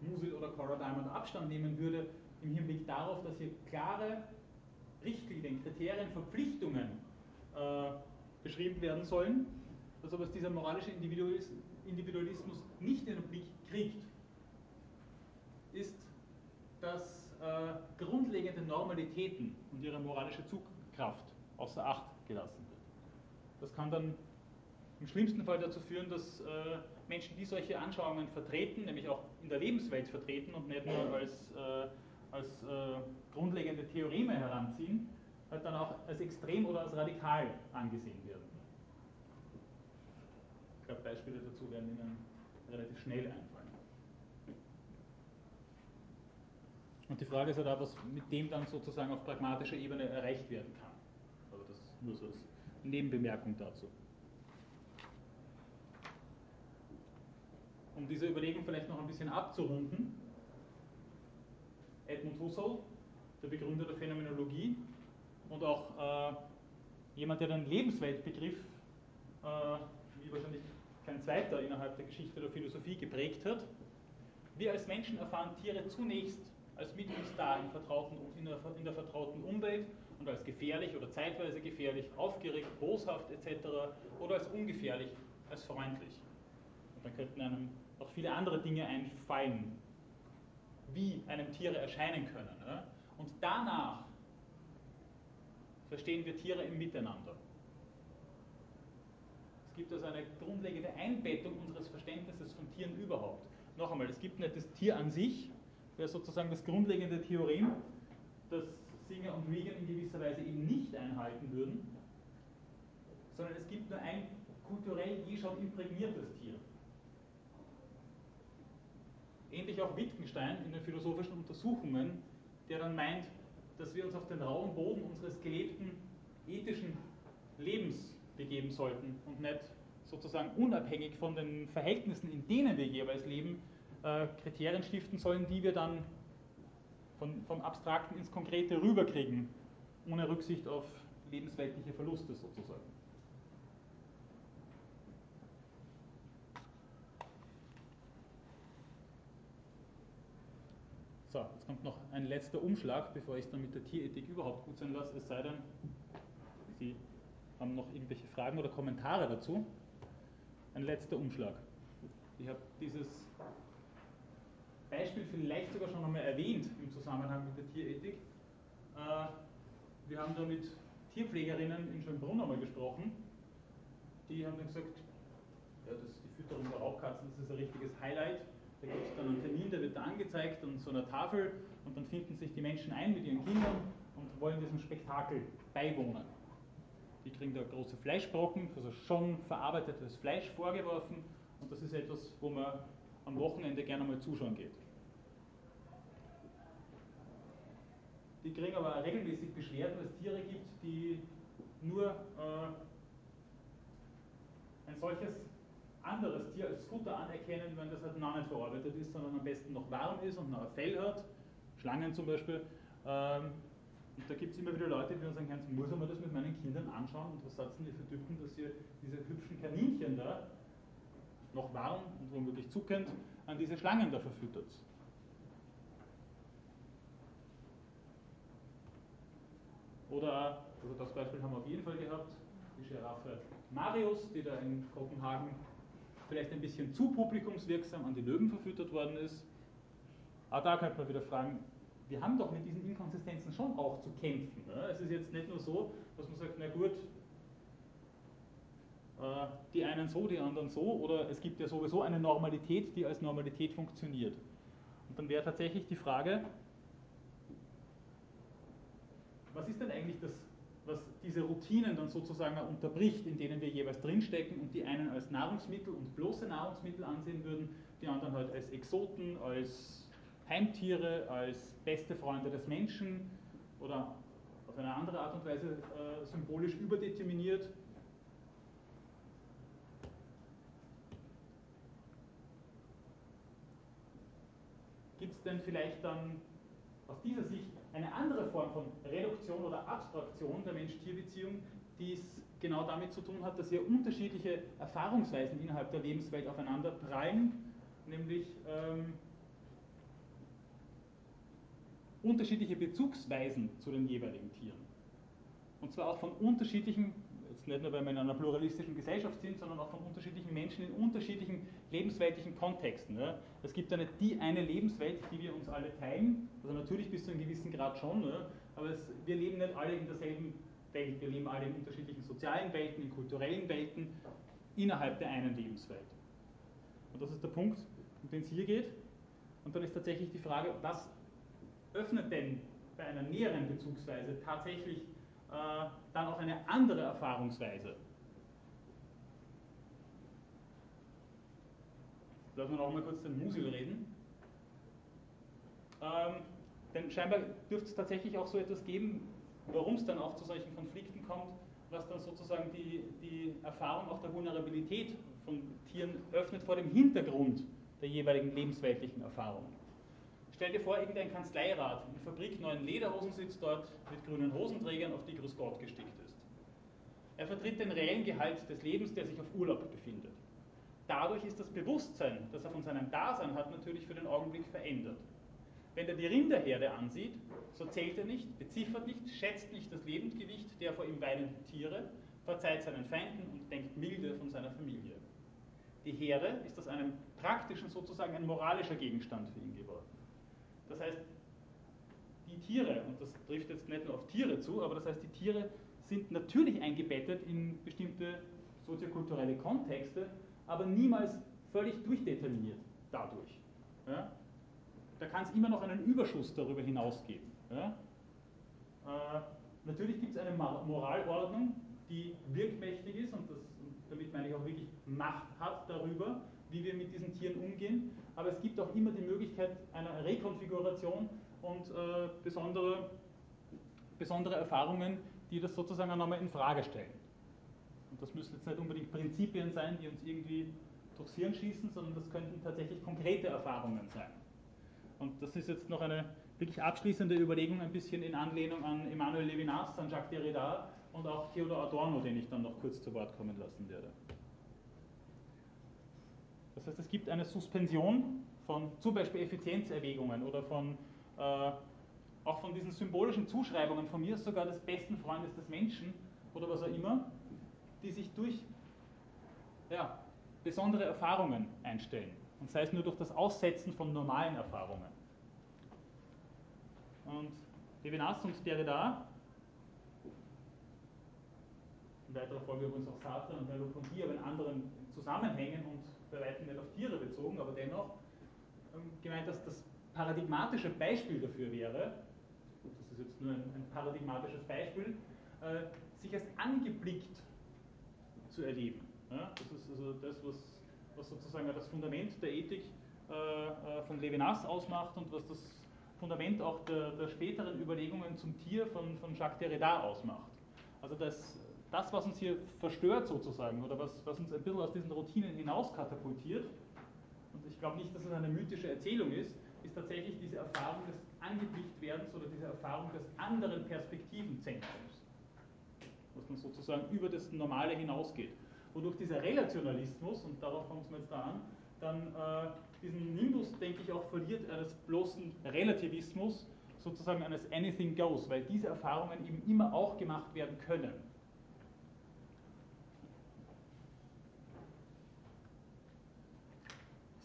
Musil oder Cora Diamond Abstand nehmen würde, im Hinblick darauf, dass hier klare Richtlinien, Kriterien, Verpflichtungen äh, beschrieben werden sollen, also was dieser moralische Individualismus nicht in den Blick kriegt, ist, dass äh, grundlegende Normalitäten und ihre moralische Zugkraft außer Acht gelassen wird. Das kann dann im schlimmsten Fall dazu führen, dass äh, Menschen, die solche Anschauungen vertreten, nämlich auch in der Lebenswelt vertreten und nicht nur als, äh, als äh, grundlegende Theoreme heranziehen, halt dann auch als extrem oder als radikal angesehen werden. Ich glaube, Beispiele dazu werden Ihnen relativ schnell einfallen. Und die Frage ist halt auch, was mit dem dann sozusagen auf pragmatischer Ebene erreicht werden kann. Aber das nur so als Nebenbemerkung dazu. Um diese Überlegung vielleicht noch ein bisschen abzurunden, Edmund Husserl, der Begründer der Phänomenologie und auch äh, jemand, der den Lebensweltbegriff, äh, wie wahrscheinlich kein zweiter innerhalb der Geschichte der Philosophie geprägt hat. Wir als Menschen erfahren Tiere zunächst als mit uns da in, in, der, in der vertrauten Umwelt und als gefährlich oder zeitweise gefährlich, aufgeregt, boshaft etc. oder als ungefährlich, als freundlich. Und dann könnten einem auch viele andere Dinge einfallen, wie einem Tiere erscheinen können. Ja? Und danach verstehen wir Tiere im Miteinander. Gibt also eine grundlegende Einbettung unseres Verständnisses von Tieren überhaupt. Noch einmal, es gibt nicht das Tier an sich, wäre sozusagen das grundlegende Theorem, das Singer und Regan in gewisser Weise eben nicht einhalten würden, sondern es gibt nur ein kulturell eh schon imprägniertes Tier. Ähnlich auch Wittgenstein in den philosophischen Untersuchungen, der dann meint, dass wir uns auf den rauen Boden unseres gelebten ethischen Lebens begeben sollten und nicht sozusagen unabhängig von den Verhältnissen, in denen wir jeweils leben, äh, Kriterien stiften sollen, die wir dann von, vom Abstrakten ins Konkrete rüberkriegen, ohne Rücksicht auf lebensweltliche Verluste sozusagen. So, jetzt kommt noch ein letzter Umschlag, bevor ich es dann mit der Tierethik überhaupt gut sein lasse, es sei denn, Sie haben noch irgendwelche Fragen oder Kommentare dazu. Ein letzter Umschlag. Ich habe dieses Beispiel vielleicht sogar schon einmal erwähnt im Zusammenhang mit der Tierethik. Äh, wir haben da mit Tierpflegerinnen in Schönbrunn einmal gesprochen. Die haben dann gesagt, ja, das, die Fütterung der Raubkatzen, das ist ein richtiges Highlight. Da gibt es dann einen Termin, der wird da angezeigt an so einer Tafel und dann finden sich die Menschen ein mit ihren Kindern und wollen diesem Spektakel beiwohnen. Die kriegen da große Fleischbrocken, also schon verarbeitetes Fleisch vorgeworfen und das ist etwas, wo man am Wochenende gerne mal zuschauen geht. die kriegen aber regelmäßig Beschwerden, weil es Tiere gibt, die nur äh, ein solches anderes Tier als Futter anerkennen, wenn das halt noch nicht verarbeitet ist, sondern am besten noch warm ist und noch ein Fell hat. Schlangen zum Beispiel. Ähm, und da gibt es immer wieder Leute, die dann sagen, Hans, muss man das mit meinen Kindern anschauen? Und was setzen die für Typen, dass ihr diese hübschen Kaninchen da, noch warm und womöglich zuckend, an diese Schlangen da verfüttert? Oder, also das Beispiel haben wir auf jeden Fall gehabt, die Giraffe Marius, die da in Kopenhagen vielleicht ein bisschen zu publikumswirksam an die Löwen verfüttert worden ist. Auch da könnte man wieder fragen, wir haben doch mit diesen Inkonsistenzen schon auch zu kämpfen. Ne? Es ist jetzt nicht nur so, dass man sagt, na gut, äh, die einen so, die anderen so, oder es gibt ja sowieso eine Normalität, die als Normalität funktioniert. Und dann wäre tatsächlich die Frage, was ist denn eigentlich das, was diese Routinen dann sozusagen unterbricht, in denen wir jeweils drinstecken und die einen als Nahrungsmittel und bloße Nahrungsmittel ansehen würden, die anderen halt als Exoten, als Heimtiere, als beste Freunde des Menschen oder auf eine andere Art und Weise äh, symbolisch überdeterminiert. Gibt es denn vielleicht dann aus dieser Sicht eine andere Form von Reduktion oder Abstraktion der Mensch-Tier-Beziehung, die es genau damit zu tun hat, dass hier unterschiedliche Erfahrungsweisen innerhalb der Lebenswelt aufeinander prallen, nämlich ähm, unterschiedliche Bezugsweisen zu den jeweiligen Tieren. Und zwar auch von unterschiedlichen, jetzt nicht nur weil wir in einer pluralistischen Gesellschaft sind, sondern auch von unterschiedlichen Menschen in unterschiedlichen lebensweltlichen Kontexten. Ja. Es gibt ja nicht die eine Lebenswelt, die wir uns alle teilen, also natürlich bis zu einem gewissen Grad schon, ja, aber es, wir leben nicht alle in derselben Welt, wir leben alle in unterschiedlichen sozialen Welten, in kulturellen Welten, innerhalb der einen Lebenswelt. Und das ist der Punkt, um den es hier geht. Und dann ist tatsächlich die Frage, was öffnet denn bei einer näheren Bezugsweise tatsächlich äh, dann auch eine andere Erfahrungsweise? Lassen wir noch mal kurz den Musil reden. Ähm, denn scheinbar dürfte es tatsächlich auch so etwas geben, warum es dann auch zu solchen Konflikten kommt, was dann sozusagen die, die Erfahrung auch der Vulnerabilität von Tieren öffnet vor dem Hintergrund der jeweiligen lebensweltlichen Erfahrungen. Stell dir vor, irgendein Kanzleirat in Fabrik neuen Lederhosen sitzt dort mit grünen Hosenträgern, auf die Grüß Gott gestickt ist. Er vertritt den reellen Gehalt des Lebens, der sich auf Urlaub befindet. Dadurch ist das Bewusstsein, das er von seinem Dasein hat, natürlich für den Augenblick verändert. Wenn er die Rinderherde ansieht, so zählt er nicht, beziffert nicht, schätzt nicht das Lebensgewicht der vor ihm weidenden Tiere, verzeiht seinen Feinden und denkt milde von seiner Familie. Die Herde ist aus einem praktischen sozusagen ein moralischer Gegenstand für ihn geworden. Das heißt, die Tiere, und das trifft jetzt nicht nur auf Tiere zu, aber das heißt, die Tiere sind natürlich eingebettet in bestimmte soziokulturelle Kontexte, aber niemals völlig durchdeterminiert dadurch. Ja? Da kann es immer noch einen Überschuss darüber hinaus geben. Ja? Äh, natürlich gibt es eine Moralordnung, die wirkmächtig ist und, das, und damit meine ich auch wirklich Macht hat darüber, wie wir mit diesen Tieren umgehen aber es gibt auch immer die Möglichkeit einer Rekonfiguration und äh, besondere, besondere Erfahrungen, die das sozusagen auch nochmal in Frage stellen. Und das müssen jetzt nicht unbedingt Prinzipien sein, die uns irgendwie durchs Hirn schießen, sondern das könnten tatsächlich konkrete Erfahrungen sein. Und das ist jetzt noch eine wirklich abschließende Überlegung, ein bisschen in Anlehnung an Emmanuel Levinas, an Jacques Derrida und auch Theodor Adorno, den ich dann noch kurz zu Wort kommen lassen werde. Das heißt, es gibt eine Suspension von zum Beispiel Effizienzerwägungen oder von, äh, auch von diesen symbolischen Zuschreibungen, von mir sogar des besten Freundes des Menschen oder was auch immer, die sich durch ja, besondere Erfahrungen einstellen. Und sei es nur durch das Aussetzen von normalen Erfahrungen. Und Levinas und Derrida, in weiterer Folge übrigens auch Sartre und Merleau-Ponty, aber in anderen Zusammenhängen und bei weitem nicht auf Tiere bezogen, aber dennoch ähm, gemeint, dass das paradigmatische Beispiel dafür wäre, das ist jetzt nur ein, ein paradigmatisches Beispiel, äh, sich als angeblickt zu erleben. Ja? Das ist also das, was, was sozusagen das Fundament der Ethik äh, äh, von Levinas ausmacht und was das Fundament auch der, der späteren Überlegungen zum Tier von, von Jacques Derrida ausmacht. Also das, das, was uns hier verstört sozusagen oder was, was uns ein bisschen aus diesen Routinen hinaus katapultiert, und ich glaube nicht, dass es eine mythische Erzählung ist, ist tatsächlich diese Erfahrung des Angeblicktwerdens oder diese Erfahrung des anderen Perspektivenzentrums, was dann sozusagen über das Normale hinausgeht. Wodurch dieser Relationalismus, und darauf kommt es mir jetzt da an, dann äh, diesen Nimbus, denke ich, auch verliert eines bloßen Relativismus, sozusagen eines Anything Goes, weil diese Erfahrungen eben immer auch gemacht werden können.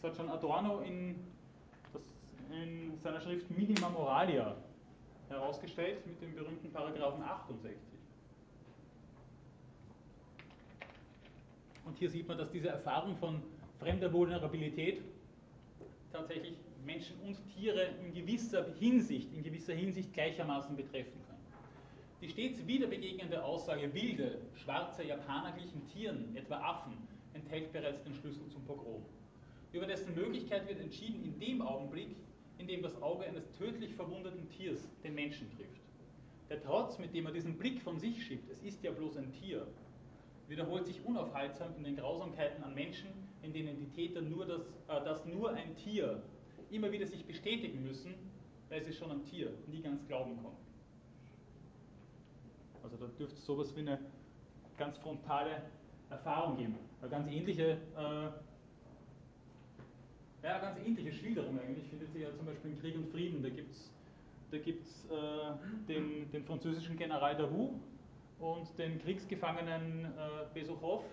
Das hat schon Adorno in, das, in seiner Schrift Minima Moralia herausgestellt mit dem berühmten Paragraphen 68. Und hier sieht man, dass diese Erfahrung von fremder Vulnerabilität tatsächlich Menschen und Tiere in gewisser Hinsicht, in gewisser Hinsicht gleichermaßen betreffen kann. Die stets wieder begegnende Aussage wilde, schwarze Japaner glichen Tieren, etwa Affen, enthält bereits den Schlüssel zum Pogrom. Über dessen Möglichkeit wird entschieden in dem Augenblick, in dem das Auge eines tödlich verwundeten Tiers den Menschen trifft. Der Trotz, mit dem er diesen Blick von sich schiebt, es ist ja bloß ein Tier, wiederholt sich unaufhaltsam in den Grausamkeiten an Menschen, in denen die Täter nur das, äh, das nur ein Tier immer wieder sich bestätigen müssen, weil sie schon am Tier nie ganz glauben konnten. Also da dürfte es sowas wie eine ganz frontale Erfahrung geben. Eine ganz ähnliche, äh, ja, ganz ähnliche Schilderung eigentlich findet sich ja zum Beispiel in Krieg und Frieden. Da gibt es da gibt's, äh, den, den französischen General Davout und den Kriegsgefangenen äh, Besuchow,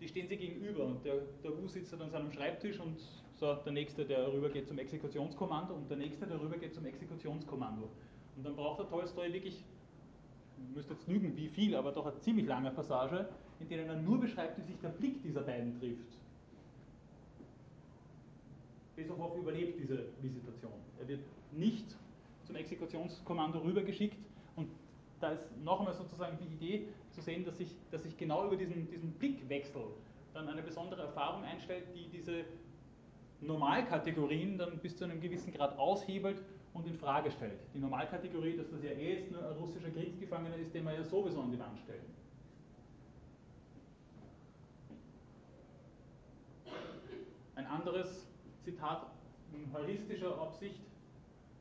die stehen sich gegenüber und der, Wu sitzt an seinem Schreibtisch und so, der nächste, der rübergeht zum Exekutionskommando und der nächste, der rübergeht zum Exekutionskommando. Und dann braucht der Tolstoi wirklich, ich müsste jetzt lügen, wie viel, aber doch eine ziemlich lange Passage, in der er nur beschreibt, wie sich der Blick dieser beiden trifft. Besuchow überlebt diese Visitation. Er wird nicht zum Exekutionskommando rübergeschickt und da ist noch einmal sozusagen die Idee zu sehen, dass sich, dass sich genau über diesen, diesen Blickwechsel dann eine besondere Erfahrung einstellt, die diese Normalkategorien dann bis zu einem gewissen Grad aushebelt und in Frage stellt. Die Normalkategorie, dass das ja eh jetzt nur ein russischer Kriegsgefangener ist, den wir ja sowieso an die Wand stellen. Ein anderes Zitat in heuristischer Absicht.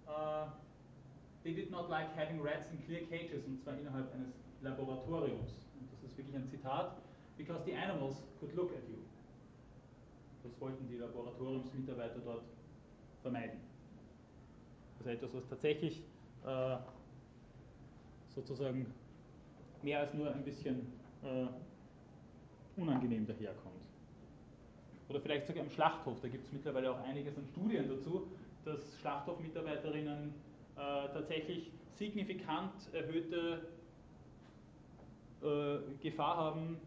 Äh, They did not like having rats in clear cages, und zwar innerhalb eines Laboratoriums. Und das ist wirklich ein Zitat. Because the animals could look at you. Das wollten die Laboratoriumsmitarbeiter dort vermeiden. Also etwas, was tatsächlich äh, sozusagen mehr als nur ein bisschen äh, unangenehm daherkommt. Oder vielleicht sogar im Schlachthof, da gibt es mittlerweile auch einiges an Studien dazu, dass Schlachthofmitarbeiterinnen äh, tatsächlich signifikant erhöhte äh, Gefahr haben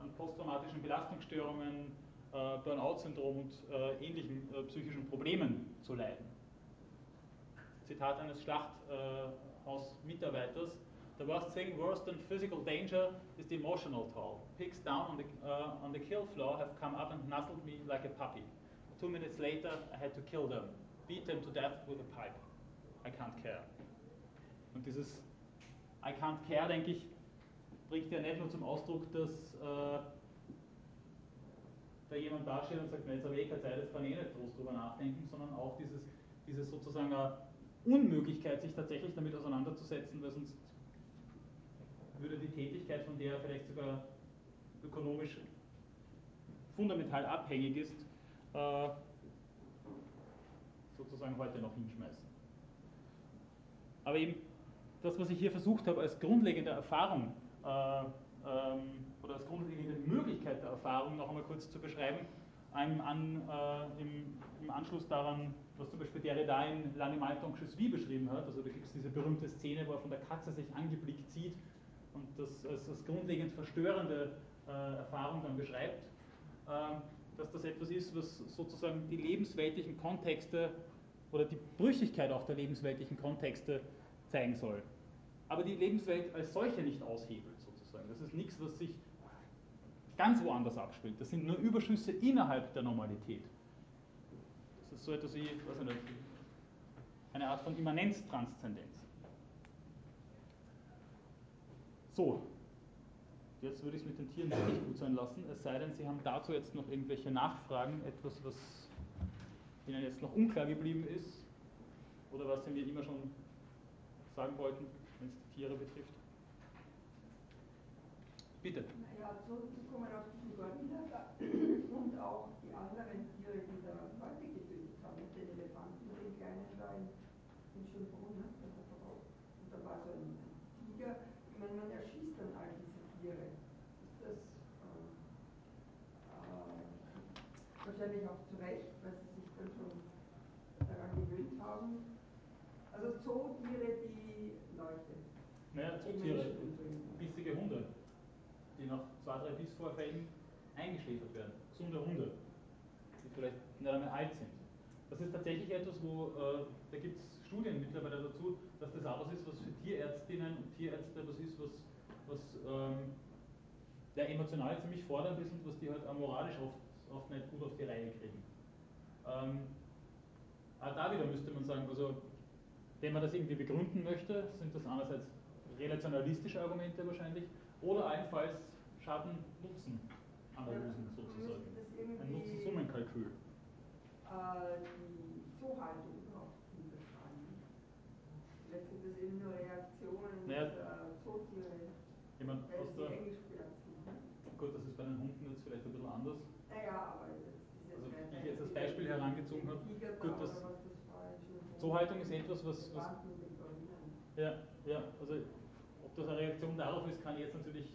an posttraumatischen Belastungsstörungen, äh, Burnout-Syndrom und äh, ähnlichen äh, psychischen Problemen zu leiden. Zitat eines Schlachthausmitarbeiters. The worst thing worse than physical danger is the emotional toll. Pigs down on the, uh, on the kill floor have come up and nuzzled me like a puppy. Two minutes later, I had to kill them, beat them to death with a pipe. I can't care. Und dieses I can't care, denke ich, bringt ja nicht nur zum Ausdruck, dass äh, da jemand dasteht und sagt, jetzt habe ich eh keine Zeit, jetzt kann ich eh nicht groß drüber nachdenken, sondern auch dieses, diese sozusagen Unmöglichkeit, sich tatsächlich damit auseinanderzusetzen, weil sonst würde die Tätigkeit, von der er vielleicht sogar ökonomisch fundamental abhängig ist, äh, sozusagen heute noch hinschmeißen. Aber eben das, was ich hier versucht habe, als grundlegende Erfahrung äh, ähm, oder als grundlegende Möglichkeit der Erfahrung noch einmal kurz zu beschreiben, an, äh, im, im, Anschluss daran, was zum Beispiel Derrida in L'Animal tant que beschrieben hat. Also da gibt es diese berühmte Szene, wo er von der Katze sich angeblickt sieht und das als, als grundlegend verstörende äh, Erfahrung dann beschreibt, äh, dass das etwas ist, was sozusagen die lebensweltlichen Kontexte oder die Brüchigkeit auch der lebensweltlichen Kontexte zeigen soll. Aber die Lebenswelt als solche nicht aushebelt sozusagen. Das ist nichts, was sich ganz woanders abspielt. Das sind nur Überschüsse innerhalb der Normalität. Das ist so etwas wie, nicht, eine Art von Immanenztranszendenz. So, jetzt würde ich es mit den Tieren wirklich gut sein lassen, es sei denn, Sie haben dazu jetzt noch irgendwelche Nachfragen, etwas, was Ihnen jetzt noch unklar geblieben ist oder was Sie mir immer schon sagen wollten, wenn es die Tiere betrifft. Bitte. Naja, zurückzukommen auf diesen Gorilla und auch die anderen Tiere, die da Leute getötet haben, den Elefanten, den kleinen da in, in Schönbrunn, ne? und da war so ein, Tiger. Ich meine, man erschießt dann all diese Tiere. Ist das ähm, äh, wahrscheinlich auch zu Recht, weil sie sich dann schon daran gewöhnt haben. Also Zootiere, die Leute. Naja, Zootiere, bissige Hunde die nach Bissvorfällen eingeschläfert werden. Gesunde Hunde, die vielleicht nicht einmal alt sind. Das ist tatsächlich etwas, wo, äh, da gibt es Studien mittlerweile dazu, dass das auch was ist, was für Tierärztinnen und Tierärzte was ist, was, was ähm, ja, emotional ziemlich fordernd ist und was die halt auch moralisch oft, oft nicht gut auf die Reihe kriegen. Ähm, auch da wieder müsste man sagen, also wenn man das irgendwie begründen möchte, sind das einerseits relationalistische Argumente wahrscheinlich, oder allenfalls Schaden-Nutzen-Analysen sozusagen. Ein Nutzen-Summen-Kalkül. Äh, die Zoohaltung überhaupt hinterfragen. Vielleicht sind das eben nur Reaktionen naja, der Zootiere, ich mein, eingesperrt sind. Ne? Gut, das ist bei den Hunden jetzt vielleicht ein bisschen anders. Naja, aber also, ich jetzt als Beispiel herangezogen habe, gut, das, das Zoohaltung ist etwas, was, was ja, ja, also ob das eine Reaktion darauf ist, kann ich jetzt natürlich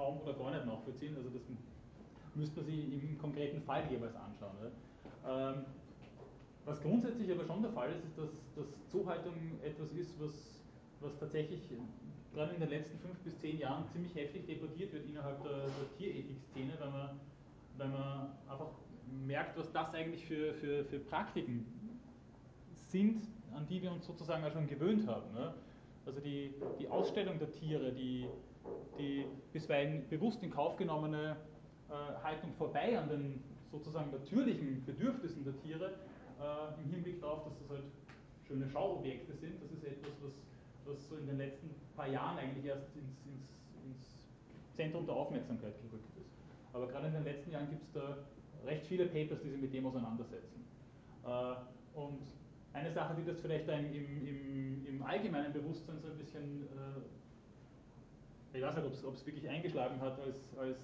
kaum oder gar nicht nachvollziehen. Also das müsste man sich im konkreten Fall jeweils anschauen. Ähm, was grundsätzlich aber schon der Fall ist, ist, dass, dass Zuhaltung etwas ist, was, was tatsächlich gerade in den letzten fünf bis zehn Jahren ziemlich heftig debattiert wird innerhalb der, der Tierethik-Szene, weil man, weil man einfach merkt, was das eigentlich für, für, für Praktiken sind, an die wir uns sozusagen auch schon gewöhnt haben. Ne? Also die, die Ausstellung der Tiere, die, die bisweilen bewusst in Kauf genommene äh, Haltung vorbei an den sozusagen natürlichen Bedürfnissen der Tiere äh, im Hinblick darauf, dass das halt schöne Schauobjekte sind. Das ist etwas, was, was so in den letzten paar Jahren eigentlich erst ins, ins, ins Zentrum der Aufmerksamkeit gerückt ist. Aber gerade in den letzten Jahren gibt es da recht viele Papers, die sich mit dem auseinandersetzen. Äh, und eine Sache, die das vielleicht im, im, im allgemeinen Bewusstsein so ein bisschen ich weiß nicht, ob es wirklich eingeschlagen hat als, als,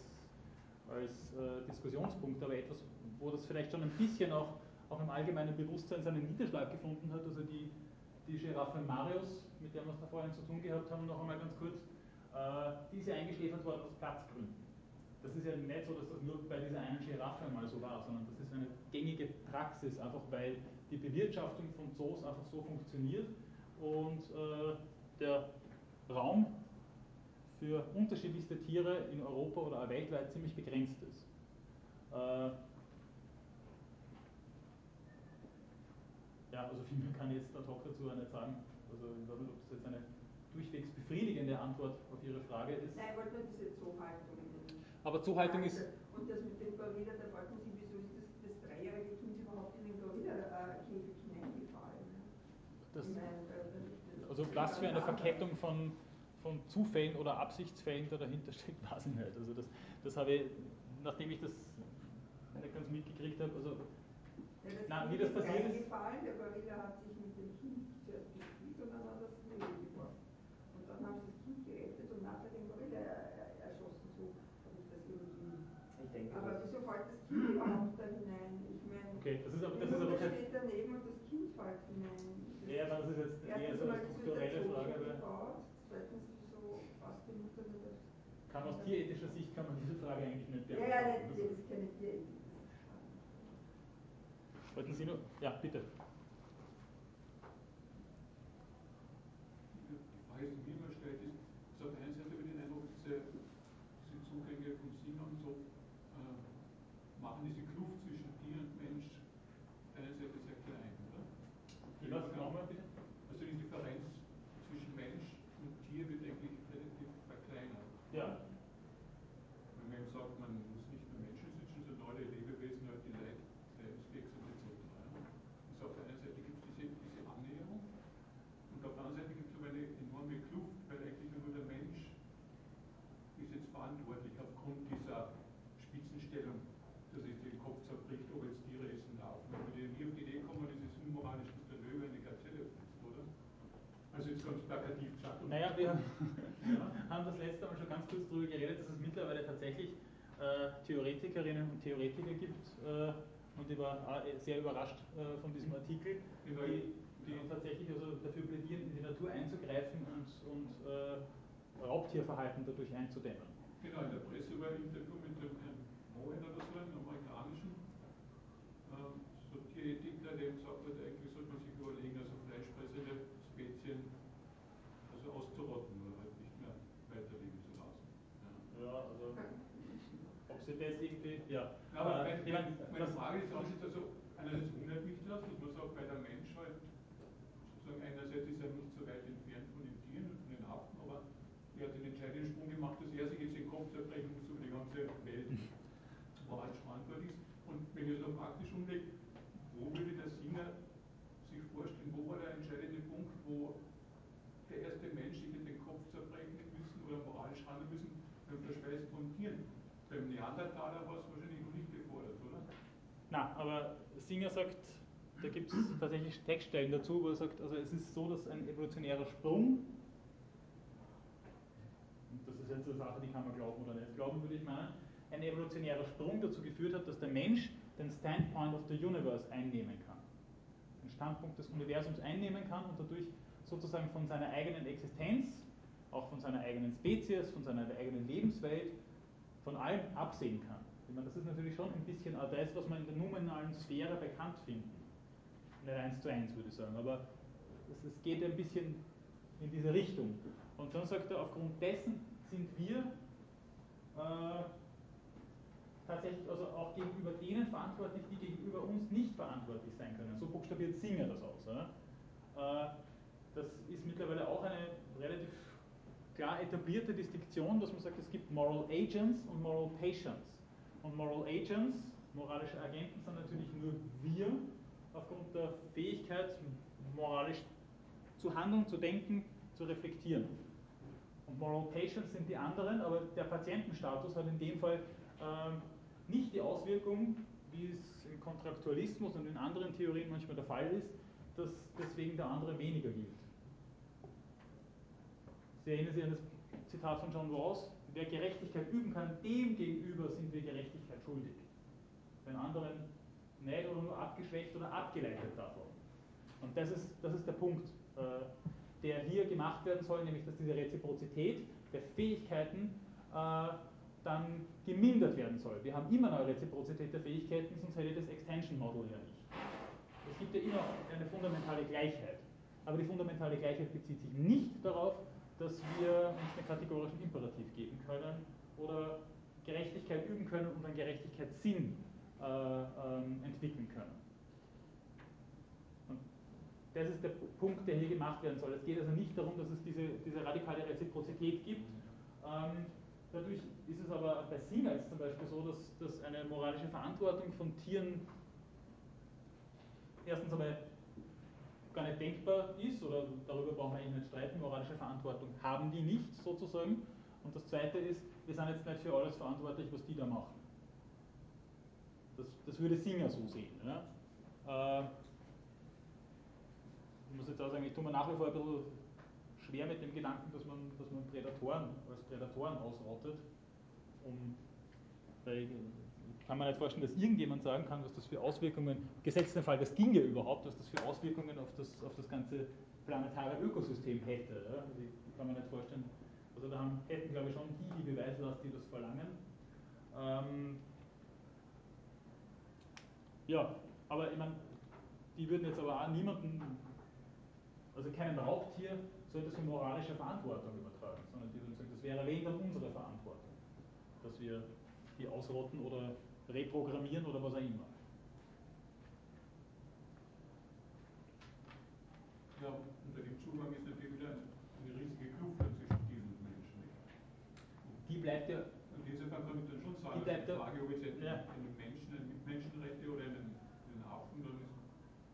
als äh, Diskussionspunkt, aber etwas, wo das vielleicht schon ein bisschen auch, auch im allgemeinen Bewusstsein seinen Niederschlag gefunden hat. Also die, die Giraffe Marius, mit der wir es da vorhin zu tun gehabt haben, noch einmal ganz kurz, äh, die ist ja eingeschläfert worden aus Platzgründen. Das ist ja nicht so, dass das nur bei dieser einen Giraffe mal so war, sondern das ist eine gängige Praxis, einfach weil die Bewirtschaftung von Zoos einfach so funktioniert und äh, der Raum für unterschiedlichste Tiere in Europa oder auch weltweit ziemlich begrenzt ist. Äh, ja, also viel mehr kann ich jetzt ad hoc dazu nicht sagen. Also ich weiß nicht, ob das jetzt eine durchwegs befriedigende Antwort auf Ihre Frage ist. Nein, ich wollte nur diese Zoohaltung. Aber Zoohaltung ist... Und das mit dem Gorilla, da man sich, wieso ist das, das dreijährige Kind überhaupt in den Gorilla-Käfig hineingefallen? Das, also was für eine Verkettung von von Zufällen oder Absichtsfällen da dahinter steckt, weiß ich nicht. Also das, das habe ich, nachdem ich das nicht ganz mitgekriegt habe, also ja, na, wie das passiert ist. Gefallen. Der Gorilla hat sich mit dem Kind zuerst gespielt und dann hat er das Knödel geworfen. Und dann haben sie das Kind gerettet und nachher den Gorilla erschossen. So habe ich das irgendwie. Ich denke, aber wieso fällt das Kind überhaupt da hinein? Ich meine, okay, das ist aber, das ist aber steht daneben und das Kind fällt hinein. Das ja, das ist jetzt eher so eine strukturelle Frage. Gebaut, zweitens kann aus tierethischer Sicht kann man diese Frage eigentlich nicht beantworten. Ja, ja, das ist keine Tierethik. Wollten Sie noch? Ja, bitte. Die Frage, die mir immer stellt, ist, also auf der einen Seite habe ich den Eindruck, diese, diese Zugänge von Simon so äh, machen diese Kluft zwischen Tier und Mensch auf der einen Seite sehr klein, oder? Die was nochmal bitte? Also die Differenz zwischen Mensch und Tier wird eigentlich relativ verkleinert. Ja. Wenn man eben sagt, man muss nicht nur Menschen sitzen, sondern alle Lebewesen, halt die Leid, Leidensweg sind etc. Ja. Das ist auf der wir haben das letzte Mal schon ganz kurz darüber geredet, dass es mittlerweile tatsächlich äh, Theoretikerinnen und Theoretiker gibt äh, und ich war sehr überrascht äh, von diesem Artikel, die, die tatsächlich also dafür plädieren, in die Natur einzugreifen und, und äh, Raubtierverhalten dadurch einzudämmen. Genau, in der Presse war ein Interview mit dem Herrn Moen oder so, einem amerikanischen ähm, so Tierethiker, der gesagt hat, eigentlich sollte man sich überlegen, also fleischfressende Spezien also auszurotten oder halt nicht mehr weiterleben zu lassen. Ja, ja also ob sie das irgendwie, ja. Aber äh, mein, meine Frage ist, was ist also, einerseits wundert mich das, dass man sagt, weil der Mensch halt sozusagen einerseits ist er nicht so weit entfernt von den Tieren und von den Affen, aber er hat den entscheidenden Sprung gemacht, dass er sich jetzt den Kopf zerbrechen muss über die ganze Welt, moralisch verantwortlich ist. Und wenn ich es noch praktisch umlege, wo würde der Singer sich vorstellen, wo war der entscheidende Punkt, wo der erste Mensch sich den Kopf zerbrechen müssen oder moralisch handeln müssen beim Verschweiß von Tieren? Beim Neandertaler war es wahrscheinlich noch nicht gefordert, oder? Na, aber Singer sagt, da gibt es tatsächlich Textstellen dazu, wo er sagt, also es ist so, dass ein evolutionärer Sprung, und das ist jetzt eine Sache, die kann man glauben oder nicht glauben, würde ich meinen, ein evolutionärer Sprung dazu geführt hat, dass der Mensch den Standpoint of the Universe einnehmen kann. Den Standpunkt des Universums einnehmen kann und dadurch sozusagen von seiner eigenen Existenz, auch von seiner eigenen Spezies, von seiner eigenen Lebenswelt, von allem absehen kann. Ich meine, das ist natürlich schon ein bisschen das, was man in der nominalen Sphäre bekannt finden. Nicht eins zu eins, würde ich sagen, aber es, geht ein bisschen in diese Richtung. Und dann sagt er, aufgrund dessen sind wir äh, tatsächlich also auch gegenüber denen verantwortlich, die gegenüber uns nicht verantwortlich sein können. So buchstabiert Singer das aus. Äh, das ist mittlerweile auch eine relativ klar etablierte Distinktion, dass man sagt, es gibt Moral Agents und Moral Patients. Und Moral Agents, moralische Agenten, sind natürlich nur wir aufgrund der Fähigkeit, moralisch zu handeln, zu denken, zu reflektieren. Und Moral Patients sind die anderen, aber der Patientenstatus hat in dem Fall ähm, nicht die Auswirkung, wie es im Kontraktualismus und in anderen Theorien manchmal der Fall ist, dass deswegen der andere weniger gilt. Sie erinnern sich an das Zitat von John Rawls, wer Gerechtigkeit üben kann, dem gegenüber sind wir Gerechtigkeit schuldig. Den anderen nicht oder nur abgeschwächt oder abgeleitet davon. Und das ist, das ist der Punkt, äh, der hier gemacht werden soll, nämlich dass diese Reziprozität der Fähigkeiten äh, dann gemindert werden soll. Wir haben immer eine Reziprozität der Fähigkeiten, sonst hätte das Extension Model ja nicht. Es gibt ja immer eine fundamentale Gleichheit. Aber die fundamentale Gleichheit bezieht sich nicht darauf, dass wir uns einen kategorischen Imperativ geben können oder Gerechtigkeit üben können und einen Gerechtigkeitssinn äh, ähm, entwickeln können. Und das ist der Punkt, der hier gemacht werden soll. Es geht also nicht darum, dass es diese, diese radikale Reziprozität gibt. Ähm, dadurch ist es aber bei jetzt zum Beispiel so, dass, dass eine moralische Verantwortung von Tieren erstens einmal gar nicht denkbar ist, oder darüber brauchen wir eigentlich nicht streiten, moralische Verantwortung haben die nicht sozusagen. Und das Zweite ist, wir sind jetzt nicht für alles verantwortlich, was die da machen. Das, das würde Singer so sehen. Ja? Äh, ich muss jetzt auch sagen, ich tue mir nach wie vor ein bisschen schwer mit dem Gedanken, dass man, dass man Prädatoren als Prädatoren ausrottet, um, weil kann man nicht vorstellen, dass irgendjemand sagen kann, was das für Auswirkungen, gesetzt den Fall, das ginge überhaupt, was das für Auswirkungen auf das, auf das ganze planetare Ökosystem hätte. Ja? Also kann mir nicht vorstellen, also da haben, hätten glaube ich schon die die Beweislast, die das verlangen. Ähm, ja, aber ich meine, die würden jetzt aber auch niemanden, also keinem Raubtier sollte so moralische Verantwortung übertragen, sondern die würden sagen, das wäre dann unsere Verantwortung, dass wir die ausrotten oder reprogrammieren oder was auch immer. Ja, und bei dem Zugang ist natürlich wieder eine riesige Kluft zwischen diesen Menschen. Nicht? Die bleibt ja. Und insofern kann ich dann schon sagen, die, bleibt die Frage, ob jetzt ja. einen Menschen, eine Mitmenschenrechte oder einen, einen Affen, dann ist.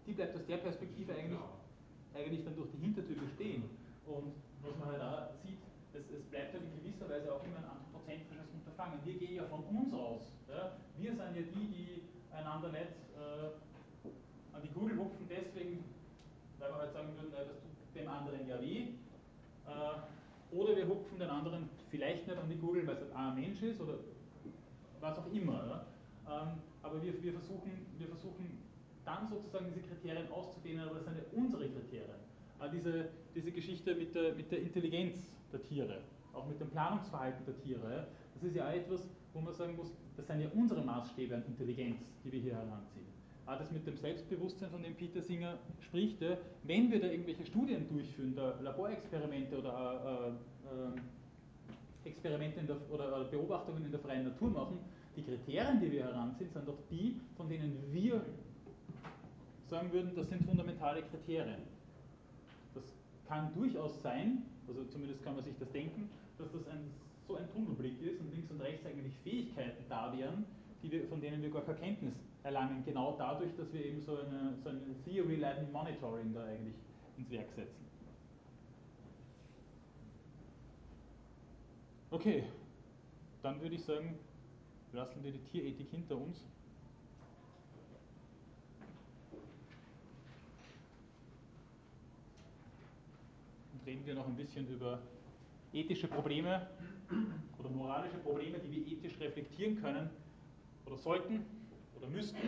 Die bleibt aus der Perspektive eigentlich, eigentlich dann durch die Hintertür bestehen. Und was man halt auch sieht, es, es bleibt halt in gewisser Weise auch immer ein anthropozentrisches Unterfangen. Wir gehen ja von uns aus. Ja? Wir sind ja die, die einander nicht äh, an die Kugel hupfen, deswegen, weil wir halt sagen würden, das tut dem anderen ja weh. Äh, oder wir hupfen den anderen vielleicht nicht an die Gurgel, weil es halt ein Mensch ist oder was auch immer. Ja? Ähm, aber wir, wir, versuchen, wir versuchen dann sozusagen diese Kriterien auszudehnen, aber das sind ja unsere Kriterien. Äh, diese, diese Geschichte mit der, mit der Intelligenz der Tiere, auch mit dem Planungsverhalten der Tiere, das ist ja etwas, wo man sagen muss, das sind ja unsere Maßstäbe an Intelligenz, die wir hier heranziehen. Auch das mit dem Selbstbewusstsein, von dem Peter Singer spricht, wenn wir da irgendwelche Studien durchführen, da Laborexperimente oder äh, äh, Experimente der, oder Beobachtungen in der freien Natur machen, die Kriterien, die wir heranziehen, sind doch die, von denen wir sagen würden, das sind fundamentale Kriterien. Das kann durchaus sein, also zumindest kann man sich das denken, dass das ein, so ein Tunnelblick ist und links und rechts eigentlich Fähigkeiten da wären, wir, von denen wir gar keine Kenntnis erlangen, genau dadurch, dass wir eben so eine, so eine Theory-led Monitoring da eigentlich ins Werk setzen. Okay, dann würde ich sagen, lassen wir die Tierethik hinter uns. Und reden wir noch ein bisschen über ethische Probleme oder moralische Probleme, die wir ethisch reflektieren können oder sollten oder müssten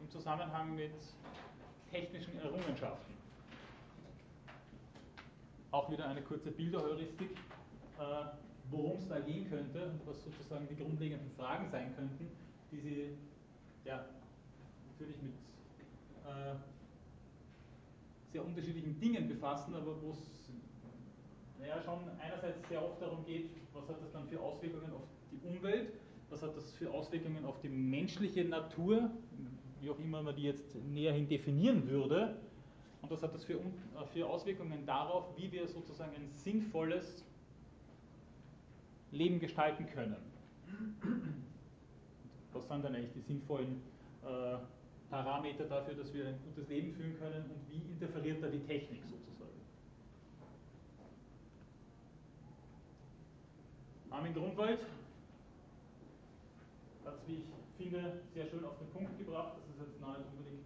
im Zusammenhang mit technischen Errungenschaften. Auch wieder eine kurze Bilderheuristik, äh, worum es da gehen könnte was sozusagen die grundlegenden Fragen sein könnten, die Sie ja, natürlich mit äh, sehr unterschiedlichen Dingen befassen, aber wo es naja, schon einerseits sehr oft darum geht, was hat das dann für Auswirkungen auf die Umwelt, was hat das für Auswirkungen auf die menschliche Natur, wie auch immer man die jetzt näherhin definieren würde, und was hat das für, äh, für Auswirkungen darauf, wie wir sozusagen ein sinnvolles Leben gestalten können. Was sind dann eigentlich die sinnvollen äh, Parameter dafür, dass wir ein gutes Leben führen können und wie interferiert da die Technik sozusagen? Armin Grundwald hat es, wie ich finde, sehr schön auf den Punkt gebracht. Das ist jetzt nicht unbedingt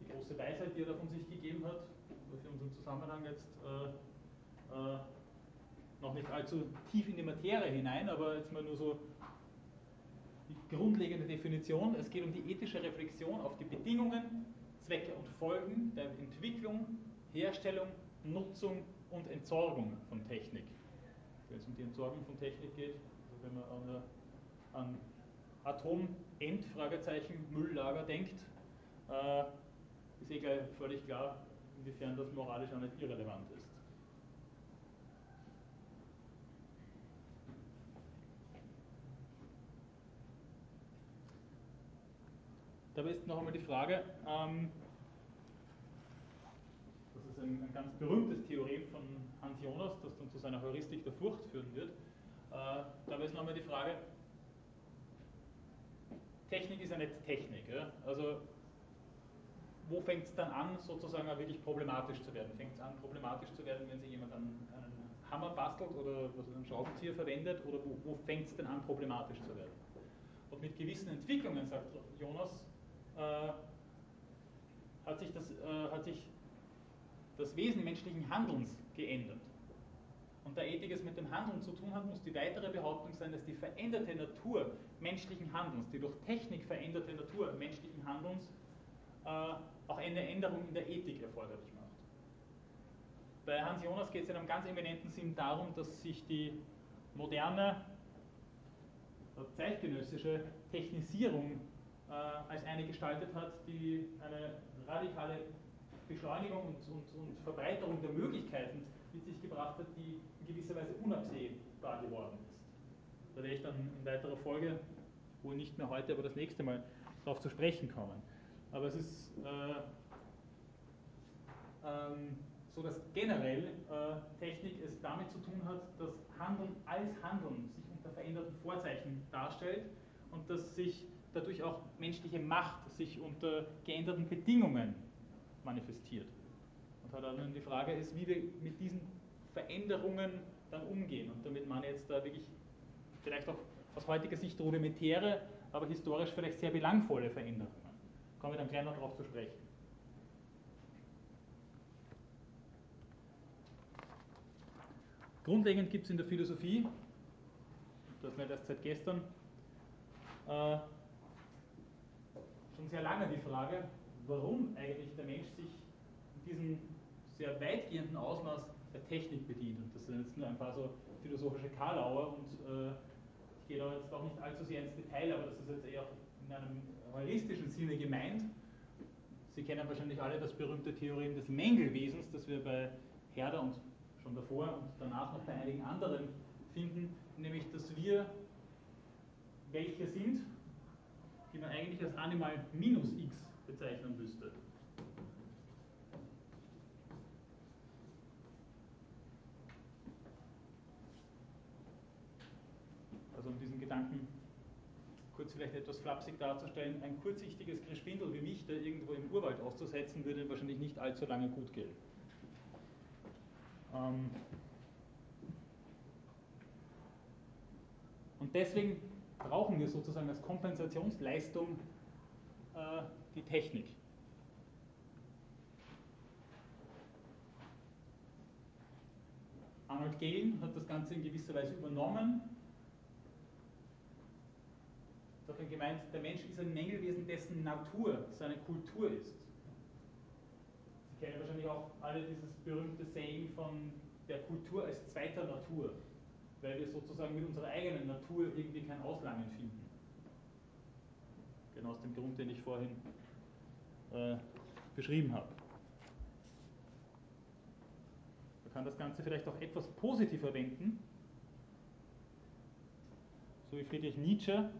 die große Weisheit, die er da von sich gegeben hat, aber für unseren Zusammenhang jetzt äh, äh, noch nicht allzu tief in die Materie hinein, aber jetzt mal nur so die grundlegende Definition. Es geht um die ethische Reflexion auf die Bedingungen, Zwecke und Folgen der Entwicklung, Herstellung, Nutzung und Entsorgung von Technik. Wenn es um die Entsorgung von Technik geht, also wenn man an, an Atom-End, Fragezeichen, Mülllager denkt, äh, ist eh gleich völlig klar, inwiefern das moralisch auch nicht irrelevant ist. Dabei ist noch einmal die Frage, ähm, das ist ein, ein, ganz berühmtes Theorem von Hans Jonas, das dann zu seiner Heuristik der Furcht führen wird. Äh, dabei ist noch einmal die Frage, Technik ist ja nicht Technik. Ja? Also wo fängt es dann an, sozusagen wirklich problematisch zu werden? Fängt es an, problematisch zu werden, wenn sich jemand einen, einen Hammer bastelt oder was einen Schraubenzieher verwendet? Oder wo, wo fängt es denn an, problematisch zu werden? Und mit gewissen Entwicklungen, sagt Jonas, äh, hat, sich das, äh, hat sich das Wesen menschlichen Handelns geändert. Und da Ethik es mit dem Handeln zu tun hat, muss die weitere Behauptung sein, dass die veränderte Natur menschlichen Handelns, die durch Technik veränderte Natur menschlichen Handelns, äh, auch eine Änderung in der Ethik erforderlich macht. Bei Hans Jonas geht es in einem ganz eminenten Sinn darum, dass sich die moderne, zeitgenössische Technisierung äh, als eine gestaltet hat, die eine radikale Beschleunigung und, und, und, Verbreiterung der Möglichkeiten mit sich gebracht hat, die in gewisser Weise unabsehbar geworden ist. Da werde ich dann in weiterer Folge, wohl nicht mehr heute, aber das nächste Mal darauf zu sprechen kommen. Aber es ist äh, ähm, so, dass generell äh, Technik es damit zu tun hat, dass Handeln als Handeln sich unter veränderten Vorzeichen darstellt und dass sich dadurch auch menschliche Macht sich unter geänderten Bedingungen manifestiert. Und dann die Frage ist, wie wir mit diesen Veränderungen dann umgehen. Und damit man jetzt da wirklich vielleicht auch aus heutiger Sicht rudimentäre, aber historisch vielleicht sehr belangvolle Veränderungen. Kommen wir dann gleich noch darauf zu sprechen. Grundlegend gibt es in der Philosophie, das nicht erst seit gestern, äh, schon sehr lange die Frage, warum eigentlich der Mensch sich in diesem sehr weitgehenden Ausmaß der Technik bedient. Und das sind jetzt nur ein paar so philosophische Karlauer und äh, ich gehe da jetzt auch nicht allzu sehr ins Detail, aber das ist jetzt eher in einem realistischen Sinne gemeint. Sie kennen wahrscheinlich alle das berühmte Theorem des Mängelwesens, das wir bei Herder und schon davor und danach noch bei einigen anderen finden, nämlich dass wir welche sind, die man eigentlich als Animal minus x bezeichnen müsste. Also um diesen Gedanken kurz vielleicht etwas flapsig darzustellen, ein kurzsichtiges Krischwindel wie mich, der irgendwo im Urwald auszusetzen, würde wahrscheinlich nicht allzu lange gut gehen. Ähm und deswegen brauchen wir sozusagen als Kompensationsleistung äh, die Technik. Arnold Gehlen hat das Ganze in gewisser Weise übernommen. Er hat gemeint, der Mensch ist ein Mängelwesen, dessen Natur seine Kultur ist. Sie kennen wahrscheinlich auch alle dieses berühmte Saying von der Kultur als zweiter Natur, weil wir sozusagen mit unserer eigenen Natur irgendwie kein Auslangen finden. Genau aus dem Grund, den ich vorhin äh, beschrieben habe. Man kann das Ganze vielleicht auch etwas positiver wenden, so wie Friedrich Nietzsche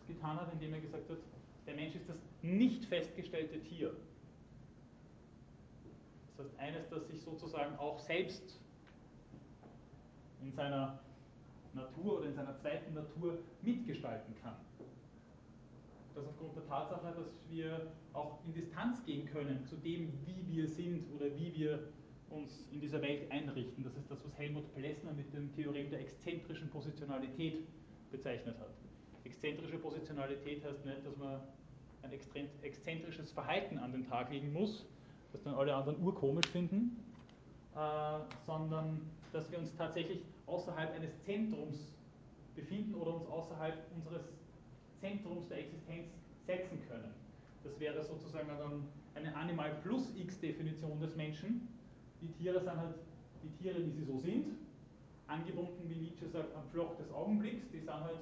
es getan hat, indem er gesagt hat, der Mensch ist das nicht festgestellte Tier. Das heißt, eines, das sich sozusagen auch selbst in seiner Natur oder in seiner zweiten Natur mitgestalten kann das aufgrund der Tatsache, dass wir auch in Distanz gehen können zu dem, wie wir sind oder wie wir uns in dieser Welt einrichten. Das ist das, was Helmut Plessner mit dem Theorem der exzentrischen Positionalität bezeichnet hat. Exzentrische Positionalität heißt nicht, dass man ein exzentrisches Verhalten an den Tag legen muss, das dann alle anderen urkomisch finden, äh, sondern dass wir uns tatsächlich außerhalb eines Zentrums befinden oder uns außerhalb unseres Zentrums der Existenz setzen können. Das wäre sozusagen dann eine Animal plus X-Definition des Menschen. Die Tiere sind halt die Tiere, wie sie so sind, angebunden, wie Nietzsche sagt, am Pflock des Augenblicks. Die sind halt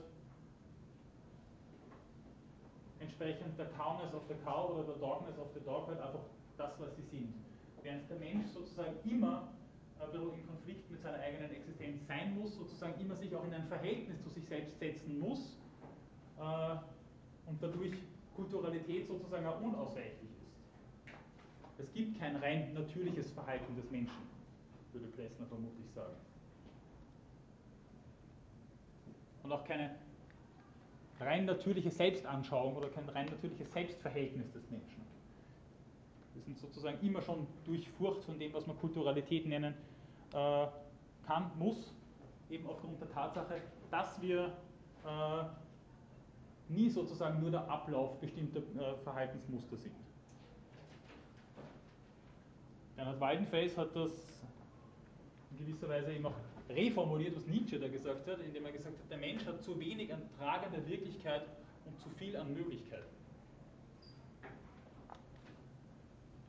entsprechend der Cowness of the Cow oder der Darkness of the Dog halt einfach das, was sie sind. Während der Mensch sozusagen immer im Konflikt mit seiner eigenen Existenz sein muss, sozusagen immer sich auch in ein Verhältnis zu sich selbst setzen muss, und dadurch Kulturalität sozusagen auch unausweichlich ist. Es gibt kein rein natürliches Verhalten des Menschen, würde Plessner vermutlich sagen. Und auch keine rein natürliche Selbstanschauung oder kein rein natürliches Selbstverhältnis des Menschen. Wir sind sozusagen immer schon durchfurcht von dem, was man Kulturalität nennen äh, kann, muss, eben aufgrund der Tatsache, dass wir äh, nie sozusagen nur der Ablauf bestimmter äh, Verhaltensmuster sind. Bernhard Waldenfels hat das in gewisser Weise eben auch reformuliert, was Nietzsche da gesagt hat, indem er gesagt hat, der Mensch hat zu wenig an tragender Wirklichkeit und zu viel an Möglichkeiten.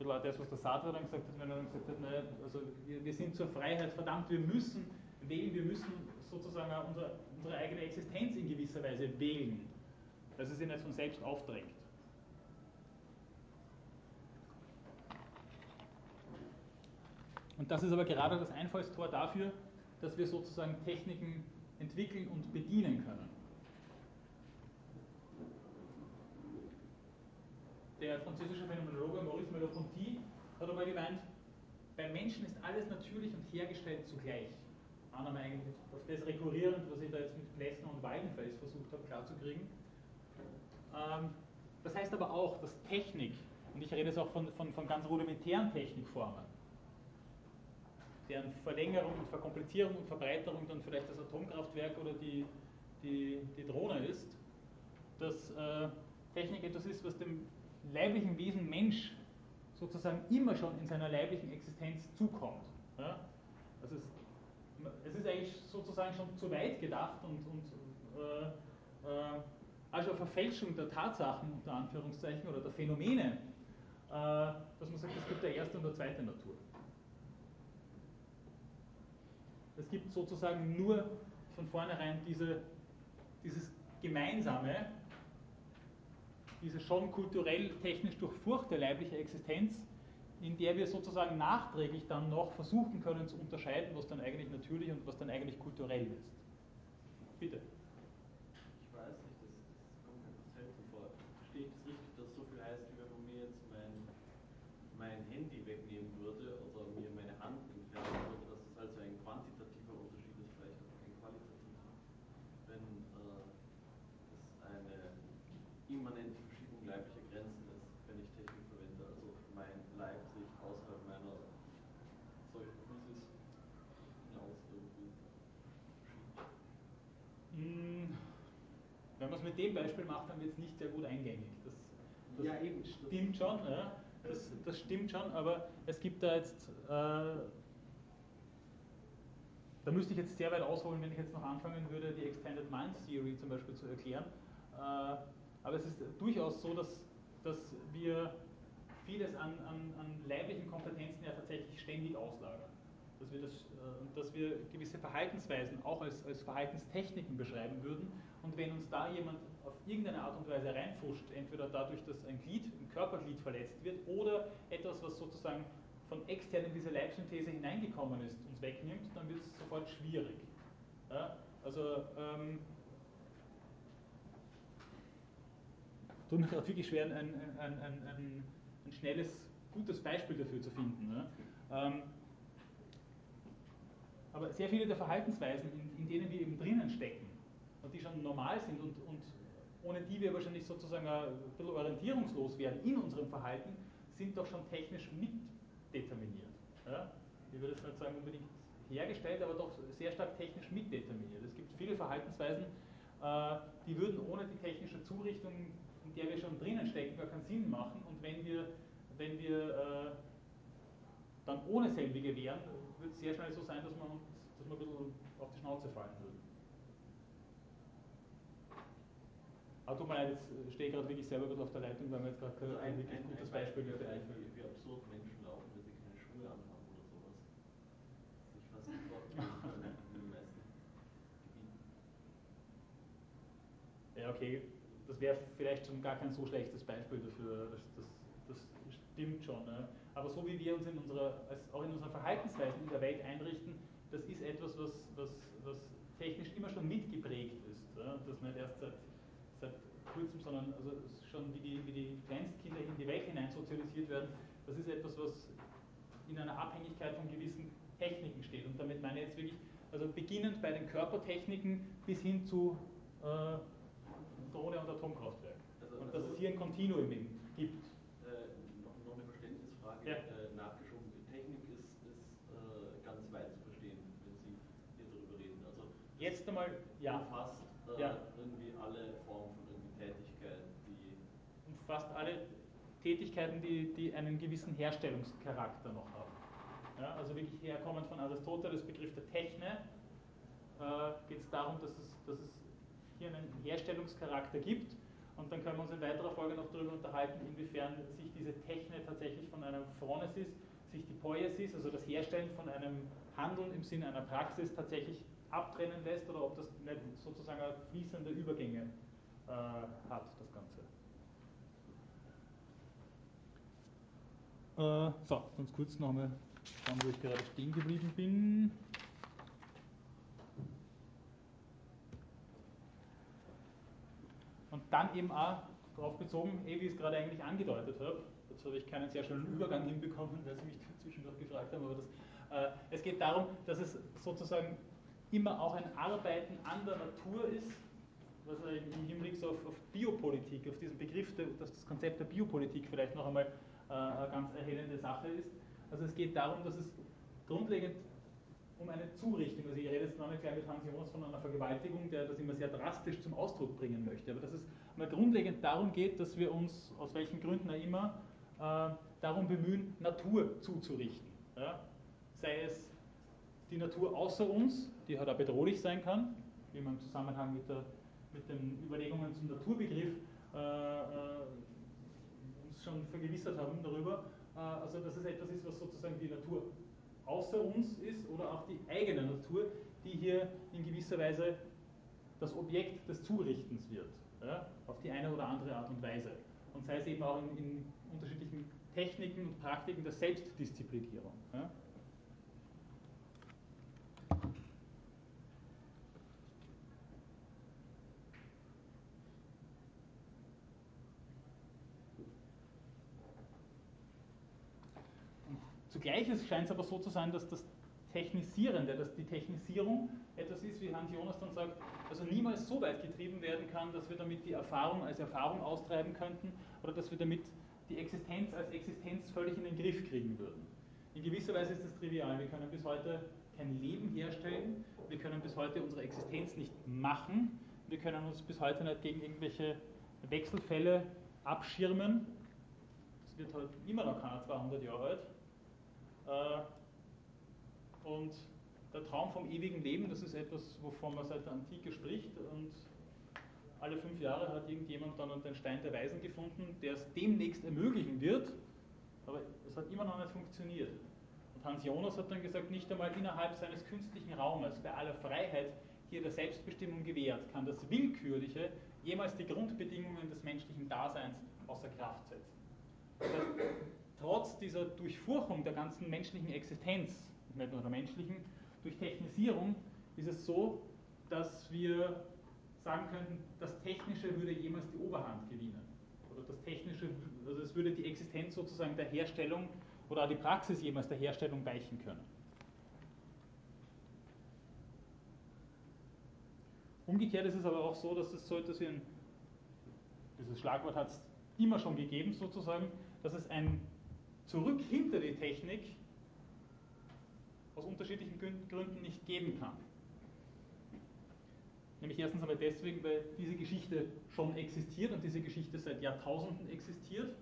Ein bisschen das, was der Sartre dann gesagt hat, wenn er dann gesagt hat, naja, also wir, wir sind zur Freiheit verdammt, wir müssen wählen, wir müssen sozusagen unsere, unsere eigene Existenz in gewisser Weise wählen dass es ihn nicht von selbst aufdrängt. Und das ist aber gerade das Einfallstor dafür, dass wir sozusagen Techniken entwickeln und bedienen können. Der französische Phänomenologe Maurice Merleau-Ponty hat aber gemeint, beim Menschen ist alles natürlich und hergestellt zugleich. Annahme eigentlich auf das rekurrierend, was ich da jetzt mit Plessner und Weidenfels versucht habe klarzukriegen. Ähm, das heißt aber auch, dass Technik, und ich rede jetzt auch von, von, von ganz rudimentären Technikformen, deren Verlängerung und Verkomplizierung und Verbreiterung dann vielleicht das Atomkraftwerk oder die, die, die Drohne ist, dass äh, Technik etwas ist, was dem leiblichen Wesen Mensch sozusagen immer schon in seiner leiblichen Existenz zukommt. Ja? Das ist es ist eigentlich sozusagen schon zu weit gedacht und, und äh, äh, also Verfälschung der Tatsachen unter Anführungszeichen oder der Phänomene, äh, dass man sagt, es gibt eine erste und eine zweite Natur. Es gibt sozusagen nur von vornherein diese, dieses gemeinsame, diese schon kulturell, technisch durchfurchte leibliche Existenz, in der wir sozusagen nachträglich dann noch versuchen können zu unterscheiden, was dann eigentlich natürlich und was dann eigentlich kulturell ist. Bitte. Ich weiß nicht, das, das kommt mir etwas selten vor. Verstehe ich das richtig, dass so viel heißt, wie wenn man mir jetzt mein, mein Handy wegnehmen würde oder mir meine Hand entfernen würde, dass das also ein quantitativer Unterschied ist, vielleicht auch ein qualitativer. Wenn äh, es eine immanente Verschiebung leiblicher Grenzen ist, wenn ich Technik verwende, also mein Leib sich außerhalb meiner solchen Physis hinaus irgendwie verschiebt. Hm, wenn man es mit dem Beispiel macht, dann wird es nicht sehr gut eingängig. Das, das Ja, eben. stimmt schon, ja. das, das stimmt schon, aber es gibt da jetzt, äh, da müsste ich jetzt sehr weit ausholen, wenn ich jetzt noch anfangen würde, die Extended Mind Theory zum Beispiel zu erklären. Äh, aber es ist durchaus so, dass, dass wir vieles an, an, an leiblichen Kompetenzen ja tatsächlich ständig auslagern. Dass wir, das, äh, dass wir gewisse Verhaltensweisen auch als, als Verhaltenstechniken beschreiben würden. Und wenn uns da jemand auf irgendeine Art und Weise reinfuscht, entweder dadurch, dass ein Glied, ein Körperglied verletzt wird oder etwas, was sozusagen von extern in diese Leibsynthese hineingekommen ist, uns wegnimmt, dann wird es sofort schwierig. Ja? Also ähm, tut mir gerade wirklich schwer, ein, ein, ein, ein, schnelles, gutes Beispiel dafür zu finden. Ne? Ähm, aber sehr viele der Verhaltensweisen, in, in, denen wir eben drinnen stecken und die schon normal sind und, und ohne die wir wahrscheinlich sozusagen ein bisschen orientierungslos werden in unserem Verhalten, sind doch schon technisch mitdeterminiert. Ja? Ich würde jetzt nicht sagen unbedingt hergestellt, aber doch sehr stark technisch mitdeterminiert. Es gibt viele Verhaltensweisen, äh, die würden ohne die technische Zurichtung in der wir schon drinnen stecken, gar keinen Sinn machen. Und wenn wir, wenn wir äh, dann ohne selbige wären, wird es sehr schnell so sein, dass man, dass man ein bisschen auf die Schnauze fallen würde. Aber tut mir leid, jetzt stehe ich gerade wirklich selber ein bisschen auf der Leitung, weil wir jetzt gerade also ein, wirklich ein, gutes ein Beispiel dafür, dafür wie, absurd Menschen laufen, wenn sie keine Schuhe anhaben oder sowas. Sich fast nicht vorstellen können in den meisten Gebieten. Ja, okay, das wäre vielleicht schon gar kein so schlechtes Beispiel dafür. Das, das, das stimmt schon. Ne? Aber so wie wir uns in unserer, auch in unserer Verhaltensweise in der Welt einrichten, das ist etwas, was, was, was technisch immer schon mitgeprägt ist. Ja? Das nicht erst seit, seit kurzem, sondern also schon wie die, wie die Kleinstkinder in die Welt hinein sozialisiert werden. Das ist etwas, was in einer Abhängigkeit von gewissen Techniken steht. Und damit meine ich jetzt wirklich, also beginnend bei den Körpertechniken bis hin zu äh, Drohne und Atomkraftwerk. Also, und dass also es hier ein Kontinuum gibt. Äh, noch, noch, eine Verständnisfrage ja. äh, nachgeschoben. Technik ist, ist äh, ganz weit zu verstehen, wenn Sie hier darüber reden. Also jetzt einmal ja. umfasst äh, ja. irgendwie alle Formen von irgendwie Tätigkeit, die umfasst alle Tätigkeiten, die, die einen gewissen Herstellungscharakter noch haben. Ja, also wirklich herkommend von Aristoteles Begriff der Techne äh, geht es darum, dass es, dass es hier einen Herstellungscharakter gibt. Und dann können wir uns in weiterer Folge noch darüber unterhalten, inwiefern sich diese Techne tatsächlich von einem Phronesis, sich die Poiesis, also das Herstellen von einem Handeln im Sinne einer Praxis tatsächlich abtrennen lässt oder ob das nicht sozusagen fließende Übergänge äh, hat, das Ganze. Äh, so, ganz kurz noch einmal schauen, wo ich gerade stehen geblieben bin. Und dann eben auch darauf bezogen, eh, wie ich es gerade eigentlich angedeutet habe, dazu habe ich keinen sehr schönen Übergang hinbekommen, weil Sie mich zwischendurch gefragt haben, aber das, äh, es geht darum, dass es sozusagen immer auch ein Arbeiten an der Natur ist, was im Hinblick auf, auf, Biopolitik, auf diesen Begriff, dass das Konzept der Biopolitik vielleicht noch einmal eine ganz erhellende Sache ist. Also es geht darum, dass es grundlegend um eine Zurichtung. Also ich rede jetzt noch nicht gleich mit Hans Jonas von einer Vergewaltigung, der das immer sehr drastisch zum Ausdruck bringen möchte, aber dass es mal grundlegend darum geht, dass wir uns, aus welchen Gründen auch immer, äh, darum bemühen, Natur zuzurichten. Ja? Sei es die Natur außer uns, die halt auch bedrohlich sein kann, wie man im Zusammenhang mit, der, mit den Überlegungen zum Naturbegriff äh, äh, schon vergewissert haben darüber. Äh, also dass es etwas ist, was sozusagen die Natur außer uns ist oder auch die eigene Natur, die hier in gewisser Weise das Objekt des Zurichtens wird, ja, auf die eine oder andere Art und Weise. Und sei es eben auch in, in unterschiedlichen Techniken und Praktiken der Selbstdisziplinierung. Ja. Zugleich scheint es aber so zu sein, dass das Technisierende, dass die Technisierung etwas ist, wie Hans Jonas dann sagt, also niemals so weit getrieben werden kann, dass wir damit die Erfahrung als Erfahrung austreiben könnten oder dass wir damit die Existenz als Existenz völlig in den Griff kriegen würden. In gewisser Weise ist das trivial. Wir können bis heute kein Leben herstellen, wir können bis heute unsere Existenz nicht machen, wir können uns bis heute nicht gegen irgendwelche Wechselfälle abschirmen. Das wird halt immer noch keiner 200 Jahre alt. Äh, und der Traum vom ewigen Leben, das ist etwas, wovon man seit der Antike spricht. Und alle fünf Jahre hat irgendjemand dann den Stein der Weisen gefunden, der es demnächst ermöglichen wird. Aber es hat immer noch nicht funktioniert. Und Hans Jonas hat dann gesagt, nicht einmal innerhalb seines künstlichen Raumes, bei aller Freiheit hier der Selbstbestimmung gewährt, kann das Willkürliche jemals die Grundbedingungen des menschlichen Daseins außer Kraft setzen. Das heißt, trotz dieser Durchfurchung der ganzen menschlichen Existenz, nicht nur der menschlichen, durch Technisierung ist es so, dass wir sagen könnten, das Technische würde jemals die Oberhand gewinnen. Oder das Technische, also es würde die Existenz sozusagen der Herstellung oder auch die Praxis jemals der Herstellung weichen können. Umgekehrt ist es aber auch so, dass es so etwas wie ein, dieses Schlagwort hat es immer schon gegeben sozusagen, dass es ein Zurück hinter die Technik aus unterschiedlichen Gründen nicht geben kann. Nämlich erstens einmal deswegen, weil diese Geschichte schon existiert und diese Geschichte seit Jahrtausenden existiert.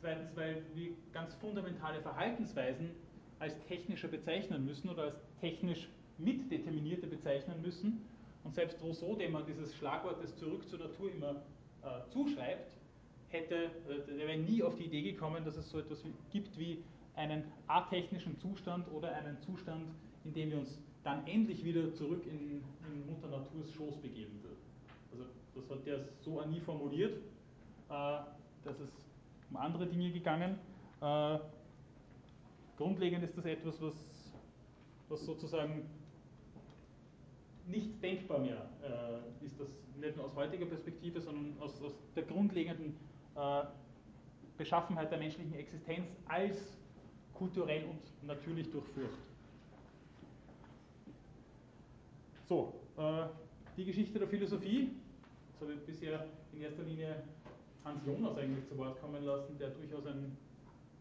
Zweitens, weil wir ganz fundamentale Verhaltensweisen als technischer bezeichnen müssen oder als technisch mitdeterminierte bezeichnen müssen. Und selbst Rousseau, dem man dieses Schlagwort des Zurück zur Natur immer äh, zuschreibt, hätte, äh, der wäre nie auf die Idee gekommen, dass es so etwas gibt wie einen atechnischen Zustand oder einen Zustand, in dem wir uns dann endlich wieder zurück in, in Mutter Naturs Schoß begeben würden. Also das hat der so nie formuliert, äh, dass es um andere Dinge gegangen. Äh, grundlegend ist das etwas, was, was sozusagen nicht denkbar mehr äh, ist, das nicht nur aus heutiger Perspektive, sondern aus, aus der grundlegenden Beschaffenheit der menschlichen Existenz als kulturell und natürlich durchführt. So, äh, die Geschichte der Philosophie, das habe ich bisher in erster Linie Hans Jonas eigentlich zu Wort kommen lassen, der durchaus ein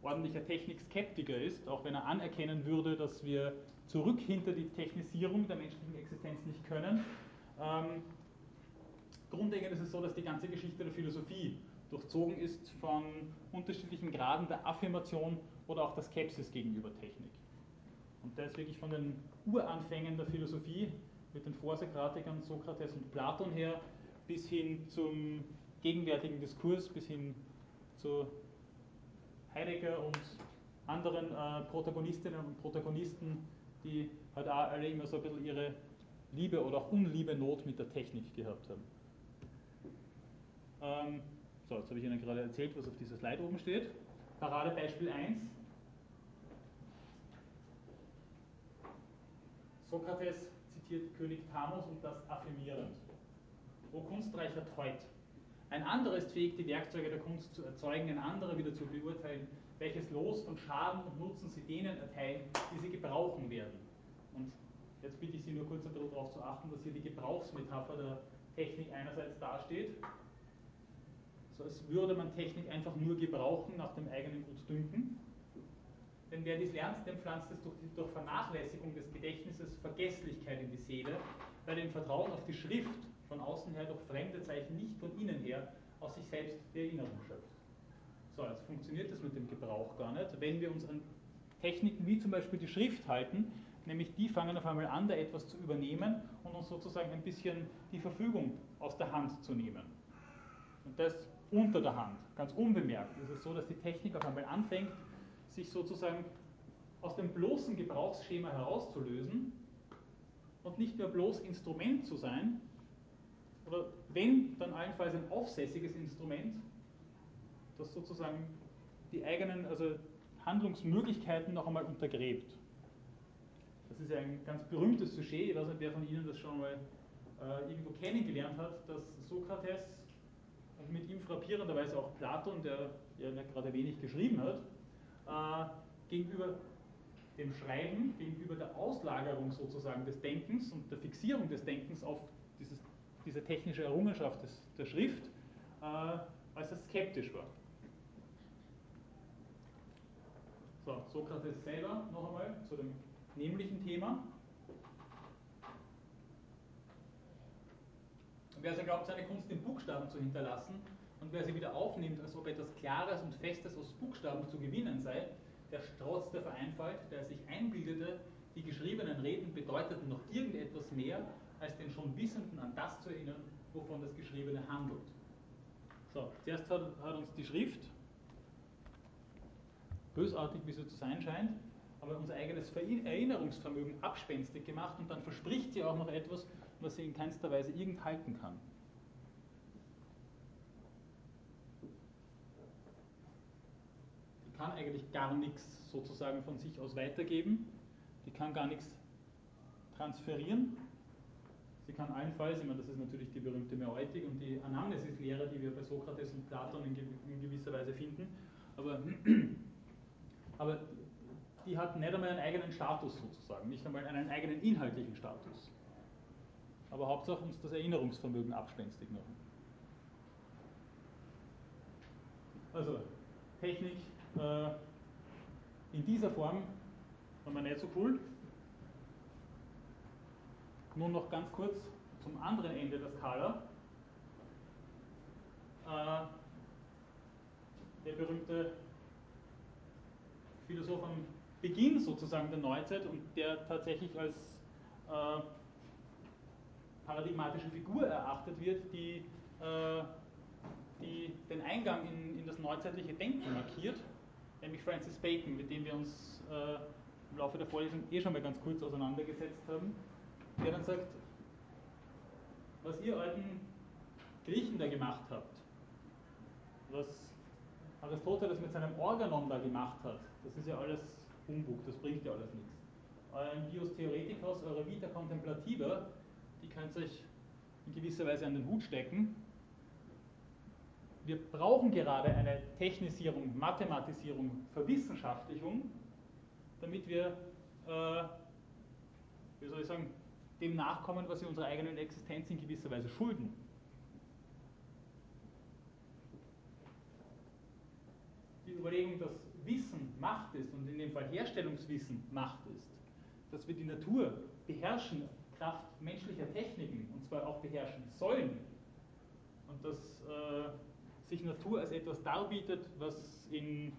ordentlicher Technikskeptiker ist, auch wenn er anerkennen würde, dass wir zurück hinter die Technisierung der menschlichen Existenz nicht können. Ähm, grundlegend ist es so, dass die ganze Geschichte der Philosophie durchzogen ist von unterschiedlichen Graden der Affirmation oder auch der Skepsis gegenüber Technik. Und der ist wirklich von den Uranfängen der Philosophie mit den Vorsokratikern Sokrates und Platon her bis hin zum gegenwärtigen Diskurs, bis hin zu Heidegger und anderen äh, Protagonistinnen und Protagonisten, die halt auch alle immer so ein bisschen ihre Liebe oder auch Unliebe Not mit der Technik gehabt haben. Ähm, so, jetzt habe ich Ihnen gerade erzählt, was auf dieser Slide oben steht. Paradebeispiel 1. Sokrates zitiert König Thamus und das affirmierend. O Kunstreicher Teut. Ein anderer ist fähig, die Werkzeuge der Kunst zu erzeugen, ein anderer wieder zu beurteilen, welches Los von Schaden und Nutzen sie denen erteilen, die sie gebrauchen werden. Und jetzt bitte ich Sie nur kurz ein bisschen darauf zu achten, dass hier die Gebrauchsmetapher der Technik einerseits dasteht so als würde man Technik einfach nur gebrauchen nach dem eigenen Gutdünken. Denn wer dies lernt, dem pflanzt es durch, durch Vernachlässigung des Gedächtnisses Vergesslichkeit in die Seele, weil im Vertrauen auf die Schrift von außen her durch fremde Zeichen nicht von innen her aus sich selbst die Erinnerung schöpft. So, jetzt funktioniert das mit dem Gebrauch gar nicht. Wenn wir uns an Techniken wie zum Beispiel die Schrift halten, nämlich die fangen auf einmal an, da etwas zu übernehmen und uns sozusagen ein bisschen die Verfügung aus der Hand zu nehmen. Und das unter der Hand, ganz unbemerkt. Es ist so, dass die Technik auf einmal anfängt, sich sozusagen aus dem bloßen Gebrauchsschema herauszulösen und nicht mehr bloß Instrument zu sein, oder wenn, dann allenfalls ein aufsässiges Instrument, das sozusagen die eigenen also Handlungsmöglichkeiten noch einmal untergräbt. Das ist ja ein ganz berühmtes Sujet, ich weiß nicht, wer von Ihnen das schon mal äh, irgendwo kennengelernt hat, dass Sokrates und mit ihm frappierenderweise auch Platon, der ja gerade wenig geschrieben hat, äh, gegenüber dem Schreiben, gegenüber der Auslagerung sozusagen des Denkens und der Fixierung des Denkens auf dieses, diese technische Errungenschaft des, der Schrift, äh, er skeptisch war. So, Sokrates selber noch einmal zu dem nämlichen Thema. Wer also glaubt, seine Kunst in Buchstaben zu hinterlassen und wer sie wieder aufnimmt, als ob etwas Klares und Festes aus Buchstaben zu gewinnen sei, der strotzt der Vereinfalt, der sich einbildete, die geschriebenen Reden bedeuteten noch irgendetwas mehr, als den schon Wissenden an das zu erinnern, wovon das Geschriebene handelt. So, zuerst hat, hat uns die Schrift, bösartig wie sie zu sein scheint, aber unser eigenes Erinnerungsvermögen abspenstig gemacht und dann verspricht sie auch noch etwas, was sie in keinster Weise irgend halten kann. Die kann eigentlich gar nichts sozusagen von sich aus weitergeben, die kann gar nichts transferieren. Sie kann allenfalls, ich meine, das ist natürlich die berühmte Mäeutik und die Anamnesis-Lehre, die wir bei Sokrates und Platon in, gewisser Weise finden, aber, aber die hat nicht einmal einen eigenen Status sozusagen, nicht einmal einen eigenen inhaltlichen Status. Aber Hauptsache uns das Erinnerungsvermögen abspenstig machen. Also, Technik äh, in dieser Form haben wir nicht so cool. Nun noch ganz kurz zum anderen Ende der Skala. Äh, der berühmte Philosoph am Beginn sozusagen der Neuzeit und der tatsächlich als äh, paradigmatische Figur erachtet wird, die, äh, die den Eingang in, in, das neuzeitliche Denken markiert, nämlich Francis Bacon, mit dem wir uns äh, im Laufe der Vorlesung eh schon mal ganz kurz auseinandergesetzt haben, der dann sagt, was ihr alten Griechen da gemacht habt, was Aristoteles mit seinem Organon da gemacht hat, das ist ja alles Humbug, das bringt ja alles nichts. Euren Dios Theoretikos, eure Vita Contemplativa, die könnt ihr euch in gewisser Weise an den Hut stecken. Wir brauchen gerade eine Technisierung, Mathematisierung, Verwissenschaftlichung, damit wir, äh, wie soll ich sagen, dem nachkommen, was wir unserer eigenen Existenz in gewisser Weise schulden. Die Überlegung, dass Wissen Macht ist und in dem Fall Herstellungswissen Macht ist, dass wir die Natur beherrschen, Kraft menschlicher Techniken, und zwar auch beherrschen sollen, und dass äh, sich Natur als etwas darbietet, was in,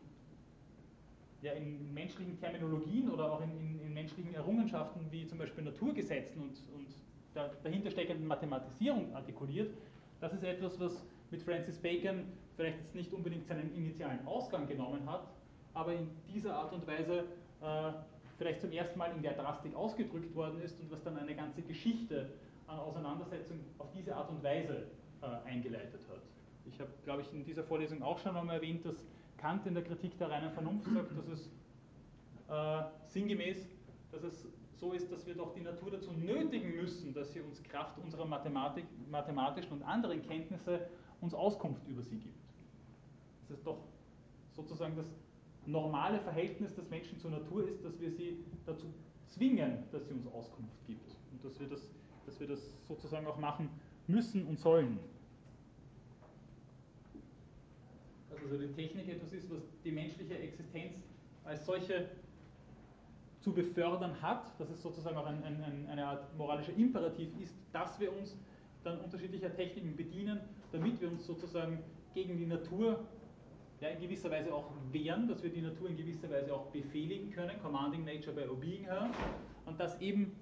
ja, in menschlichen Terminologien oder auch in, in, in, menschlichen Errungenschaften wie zum Beispiel Naturgesetzen und, und der dahinter steckenden Mathematisierung artikuliert, das ist etwas, was mit Francis Bacon vielleicht jetzt nicht unbedingt seinen initialen Ausgang genommen hat, aber in dieser Art und Weise äh, vielleicht zum ersten Mal in der Drastik ausgedrückt worden ist und was dann eine ganze Geschichte an Auseinandersetzung auf diese Art und Weise äh, eingeleitet hat. Ich habe, glaube ich, in dieser Vorlesung auch schon einmal erwähnt, dass Kant in der Kritik der reinen Vernunft sagt, dass es äh, sinngemäß, dass es so ist, dass wir doch die Natur dazu nötigen müssen, dass sie uns Kraft unserer Mathematik, mathematischen und anderen Kenntnisse uns Auskunft über sie gibt. Das ist doch sozusagen das normale Verhältnis des Menschen zur Natur ist, dass wir sie dazu zwingen, dass sie uns Auskunft gibt. Und dass wir das, dass wir das sozusagen auch machen müssen und sollen. Dass also die Technik etwas ist, was die menschliche Existenz als solche zu befördern hat, dass es sozusagen auch ein, ein, eine Art moralischer Imperativ ist, dass wir uns dann unterschiedlicher Techniken bedienen, damit wir uns sozusagen gegen die Natur ja, in gewisser Weise auch wehren, dass wir die Natur in gewisser Weise auch befehligen können, commanding nature by obeying her, und das eben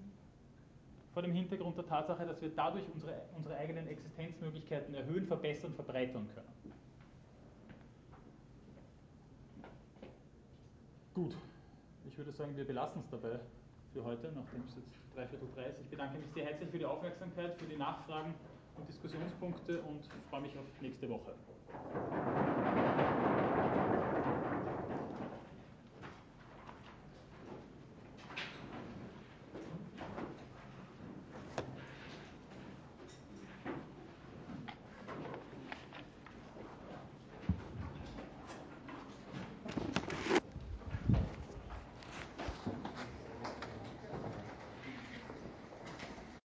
vor dem Hintergrund der Tatsache, dass wir dadurch unsere, unsere eigenen Existenzmöglichkeiten erhöhen, verbessern, verbreitern können. Gut, ich würde sagen, wir belassen es dabei für heute, nachdem es jetzt dreiviertel drei ist. Ich bedanke mich sehr herzlich für die Aufmerksamkeit, für die Nachfragen und Diskussionspunkte und freue mich auf nächste Woche.